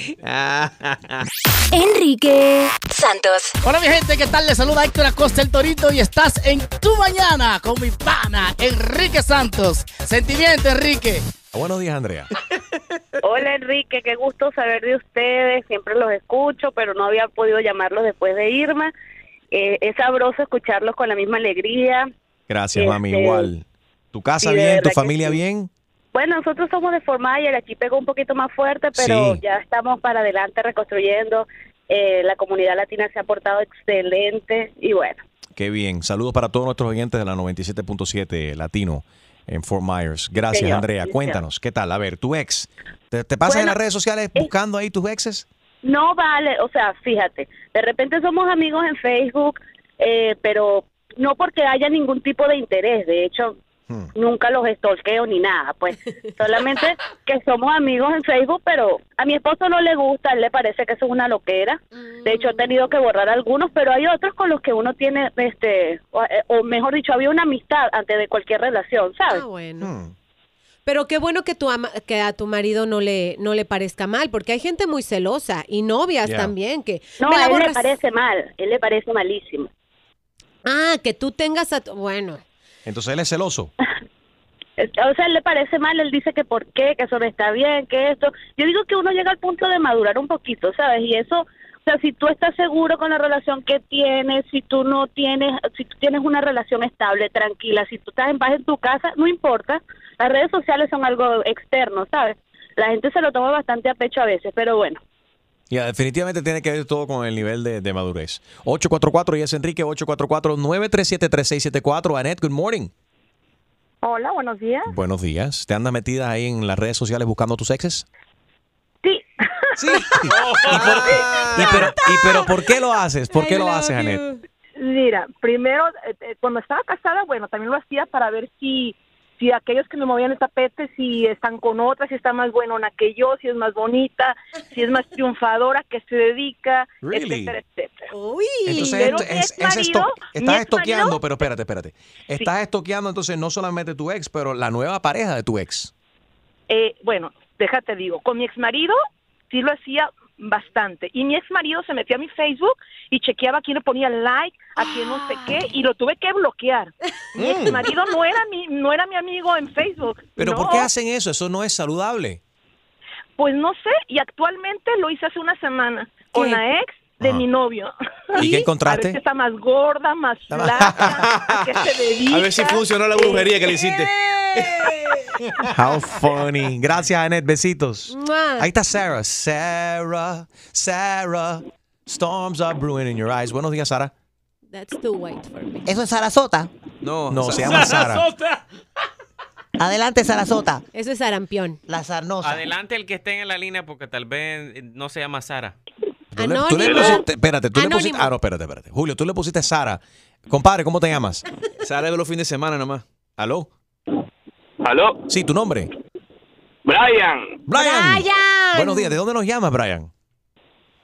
Enrique Santos. Hola mi gente, ¿qué tal? Les saluda Héctor Acosta el Torito y estás en Tu Mañana con mi pana Enrique Santos. Sentimiento, Enrique. Buenos días, Andrea. <laughs> Hola Enrique, qué gusto saber de ustedes, siempre los escucho, pero no había podido llamarlos después de Irma. Eh, es sabroso escucharlos con la misma alegría. Gracias, mami. Este, Igual. ¿Tu casa sí, bien? ¿Tu familia sí. bien? Bueno, nosotros somos de Fort Myers, aquí pegó un poquito más fuerte, pero Sí. ya estamos para adelante reconstruyendo. Eh, la comunidad latina se ha portado excelente y bueno, Qué bien. Saludos para todos nuestros oyentes de la 97.7 Latino en Fort Myers. Gracias, Señor, Andrea. Cuéntanos, ¿qué tal? A ver, tu ex. ¿Te, te pasas en las redes sociales buscando ahí tus exes? No vale, o sea, fíjate, de repente somos amigos en Facebook, eh, pero no porque haya ningún tipo de interés, de hecho, nunca los stalkeo ni nada, pues <laughs> solamente que somos amigos en Facebook, pero a mi esposo no le gusta, a él le parece que eso es una loquera, de hecho he tenido que borrar algunos, pero hay otros con los que uno tiene, este, o, eh, o mejor dicho, había una amistad antes de cualquier relación, ¿sabes? Ah, bueno. Pero qué bueno que, tu ama- que a tu marido no le, no le parezca mal, porque hay gente muy celosa y novias también que... No, a él le parece mal, él le parece malísimo. Ah, que tú tengas a tu... Bueno. Entonces él es celoso. <laughs> O sea, él le parece mal, él dice que por qué, que eso no está bien, que esto. Yo digo que uno llega al punto de madurar un poquito, ¿sabes? Y eso, o sea, si tú estás seguro con la relación que tienes, si tú no tienes, si tú tienes una relación estable, tranquila, si tú estás en paz en tu casa, no importa. Las redes sociales son algo externo, ¿sabes? La gente se lo toma bastante a pecho a veces, pero bueno. Ya, definitivamente tiene que ver todo con el nivel de, de madurez. 844 y es Enrique 844-937-3674. Annette, good morning. Hola, buenos días. Buenos días. ¿Te andas metida ahí en las redes sociales buscando tus exes? Sí. Sí. <laughs> ¿Y, por, y pero, y pero ¿por qué lo haces? ¿Por qué lo haces, Annette? Mira, primero, eh, eh, cuando estaba casada, bueno, también lo hacía para ver si, si aquellos que me movían el tapete, si están con otra, si está más buenona que yo, si es más bonita, si es más <laughs> triunfadora, que se dedica, Really? etcétera, etcétera. Entonces Pero mi es mi estás estoqueando, pero espérate, espérate. Estás estoqueando entonces no solamente tu ex, pero la nueva pareja de tu ex. Eh, bueno, déjate digo, con mi ex marido sí lo hacía bastante. Y mi ex marido se metía a mi Facebook y chequeaba a quién le ponía like, a quién no sé qué, y lo tuve que bloquear. Mi Mm. ex marido no era mi, no era mi amigo en Facebook. Pero no, ¿por qué hacen eso? Eso no es saludable. Pues no sé, y actualmente lo hice hace una semana con la ex de Ajá. mi novio. ¿Y qué A <laughs> encontraste? ver si está más gorda, más flaca, a qué se dedica. A ver si funcionó la brujería que le hiciste. <laughs> How funny. Gracias, Annette. Besitos. Mua. Ahí está Sarah. Sarah, Sarah. Storms are brewing in your eyes. Buenos días, Sara. That's too white for me. ¿Eso es Sarasota? No, No, se llama Sara. Adelante, Sarasota. Eso es sarampión. La sarnosa. Adelante el que esté en la línea porque tal vez no se llama Sara. Tú le, tú le Anónimo. pusiste, espérate, tú le pusiste, Anónimo. ah, no, espérate, espérate. Julio, tú le pusiste Sara. Compadre, ¿cómo te llamas? <laughs> Sara de los fines de semana nomás. ¿Aló? ¿Aló? Sí, tu nombre. Brian, Brian. Buenos días. ¿De dónde nos llamas, Brian?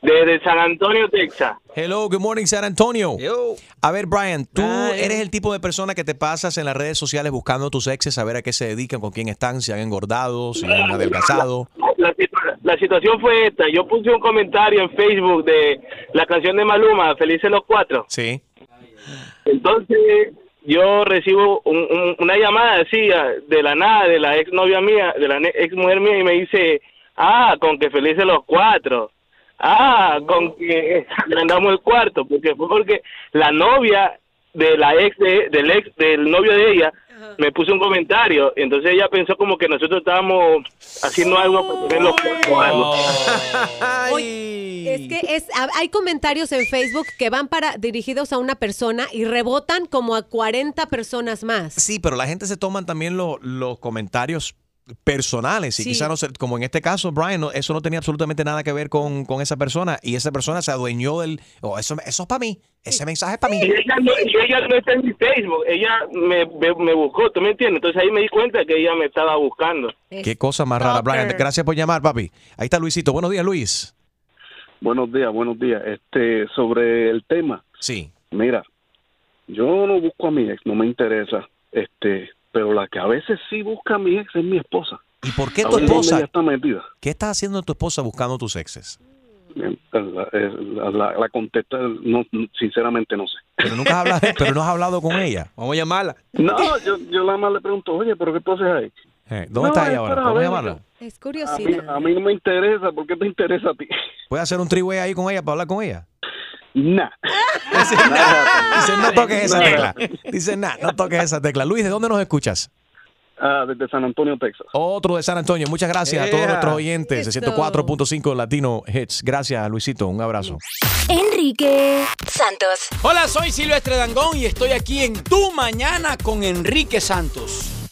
Desde San Antonio, Texas. Hello, good morning, San Antonio. A ver, Brian, tú eres el tipo de persona que te pasas en las redes sociales buscando a tus exes, a ver a qué se dedican, con quién están, si han engordado, si han adelgazado. La, situ- la situación fue esta. Yo puse un comentario en Facebook de la canción de Maluma, Felices los Cuatro. Sí. Entonces yo recibo un- un- una llamada así a- de la nada de la ex novia mía, de la ex mujer mía y me dice, ah, con que felices los cuatro. Ah, con que agrandamos el cuarto, porque fue porque la novia de la ex de- del ex del novio de ella me puso un comentario, entonces ella pensó como que nosotros estábamos haciendo algo para tener los algo. <laughs> Es que es, ha- hay comentarios en Facebook que van para dirigidos a una persona y rebotan como a 40 personas más. Sí, pero la gente se toman también lo- los comentarios personales y Sí. quizá no sé, como en este caso, Brian, no- eso no tenía absolutamente nada que ver con, con esa persona y esa persona se adueñó del, oh, eso, eso es para mí, ese mensaje es para mí. Y ella, no, y ella no está en mi Facebook, ella me, me, me buscó, ¿tú me entiendes? Entonces ahí me di cuenta que ella me estaba buscando. Qué cosa más rara, Brian. Gracias por llamar, papi. Ahí está Luisito. Buenos días, Luis. Buenos días, buenos días. Este, sobre el tema. Sí. Mira, yo no busco a mi ex, no me interesa. Este, pero la que a veces sí busca a mi ex es mi esposa. ¿Y por qué tu esposa? ella está metida. ¿Qué está haciendo tu esposa buscando tus exes? La, la, la- la contesta, no, sinceramente no sé. Pero nunca has hablado, <laughs> pero no has hablado con ella. Vamos a llamarla. No, yo, yo la más le pregunto, oye, ¿pero qué tú haces ahí? Eh, ¿Dónde No, está es ella ahora? ¿Podemos llamarla? Es A mí, curiosidad. a mí no me interesa, ¿por qué te interesa a ti? ¿Puedes hacer un triway ahí con ella para hablar con ella? Nah. <laughs> Dice, no toques esa tecla. Dice, nah, no toques esa tecla. Luis, ¿de dónde nos escuchas? Ah, desde San Antonio, Texas. Otro de San Antonio. Muchas gracias a todos nuestros oyentes de Eso. 104.5 Latino Hits. Gracias, Luisito. Un abrazo. Enrique Santos. Hola, soy Silvestre Dangón y estoy aquí en Tu Mañana con Enrique Santos.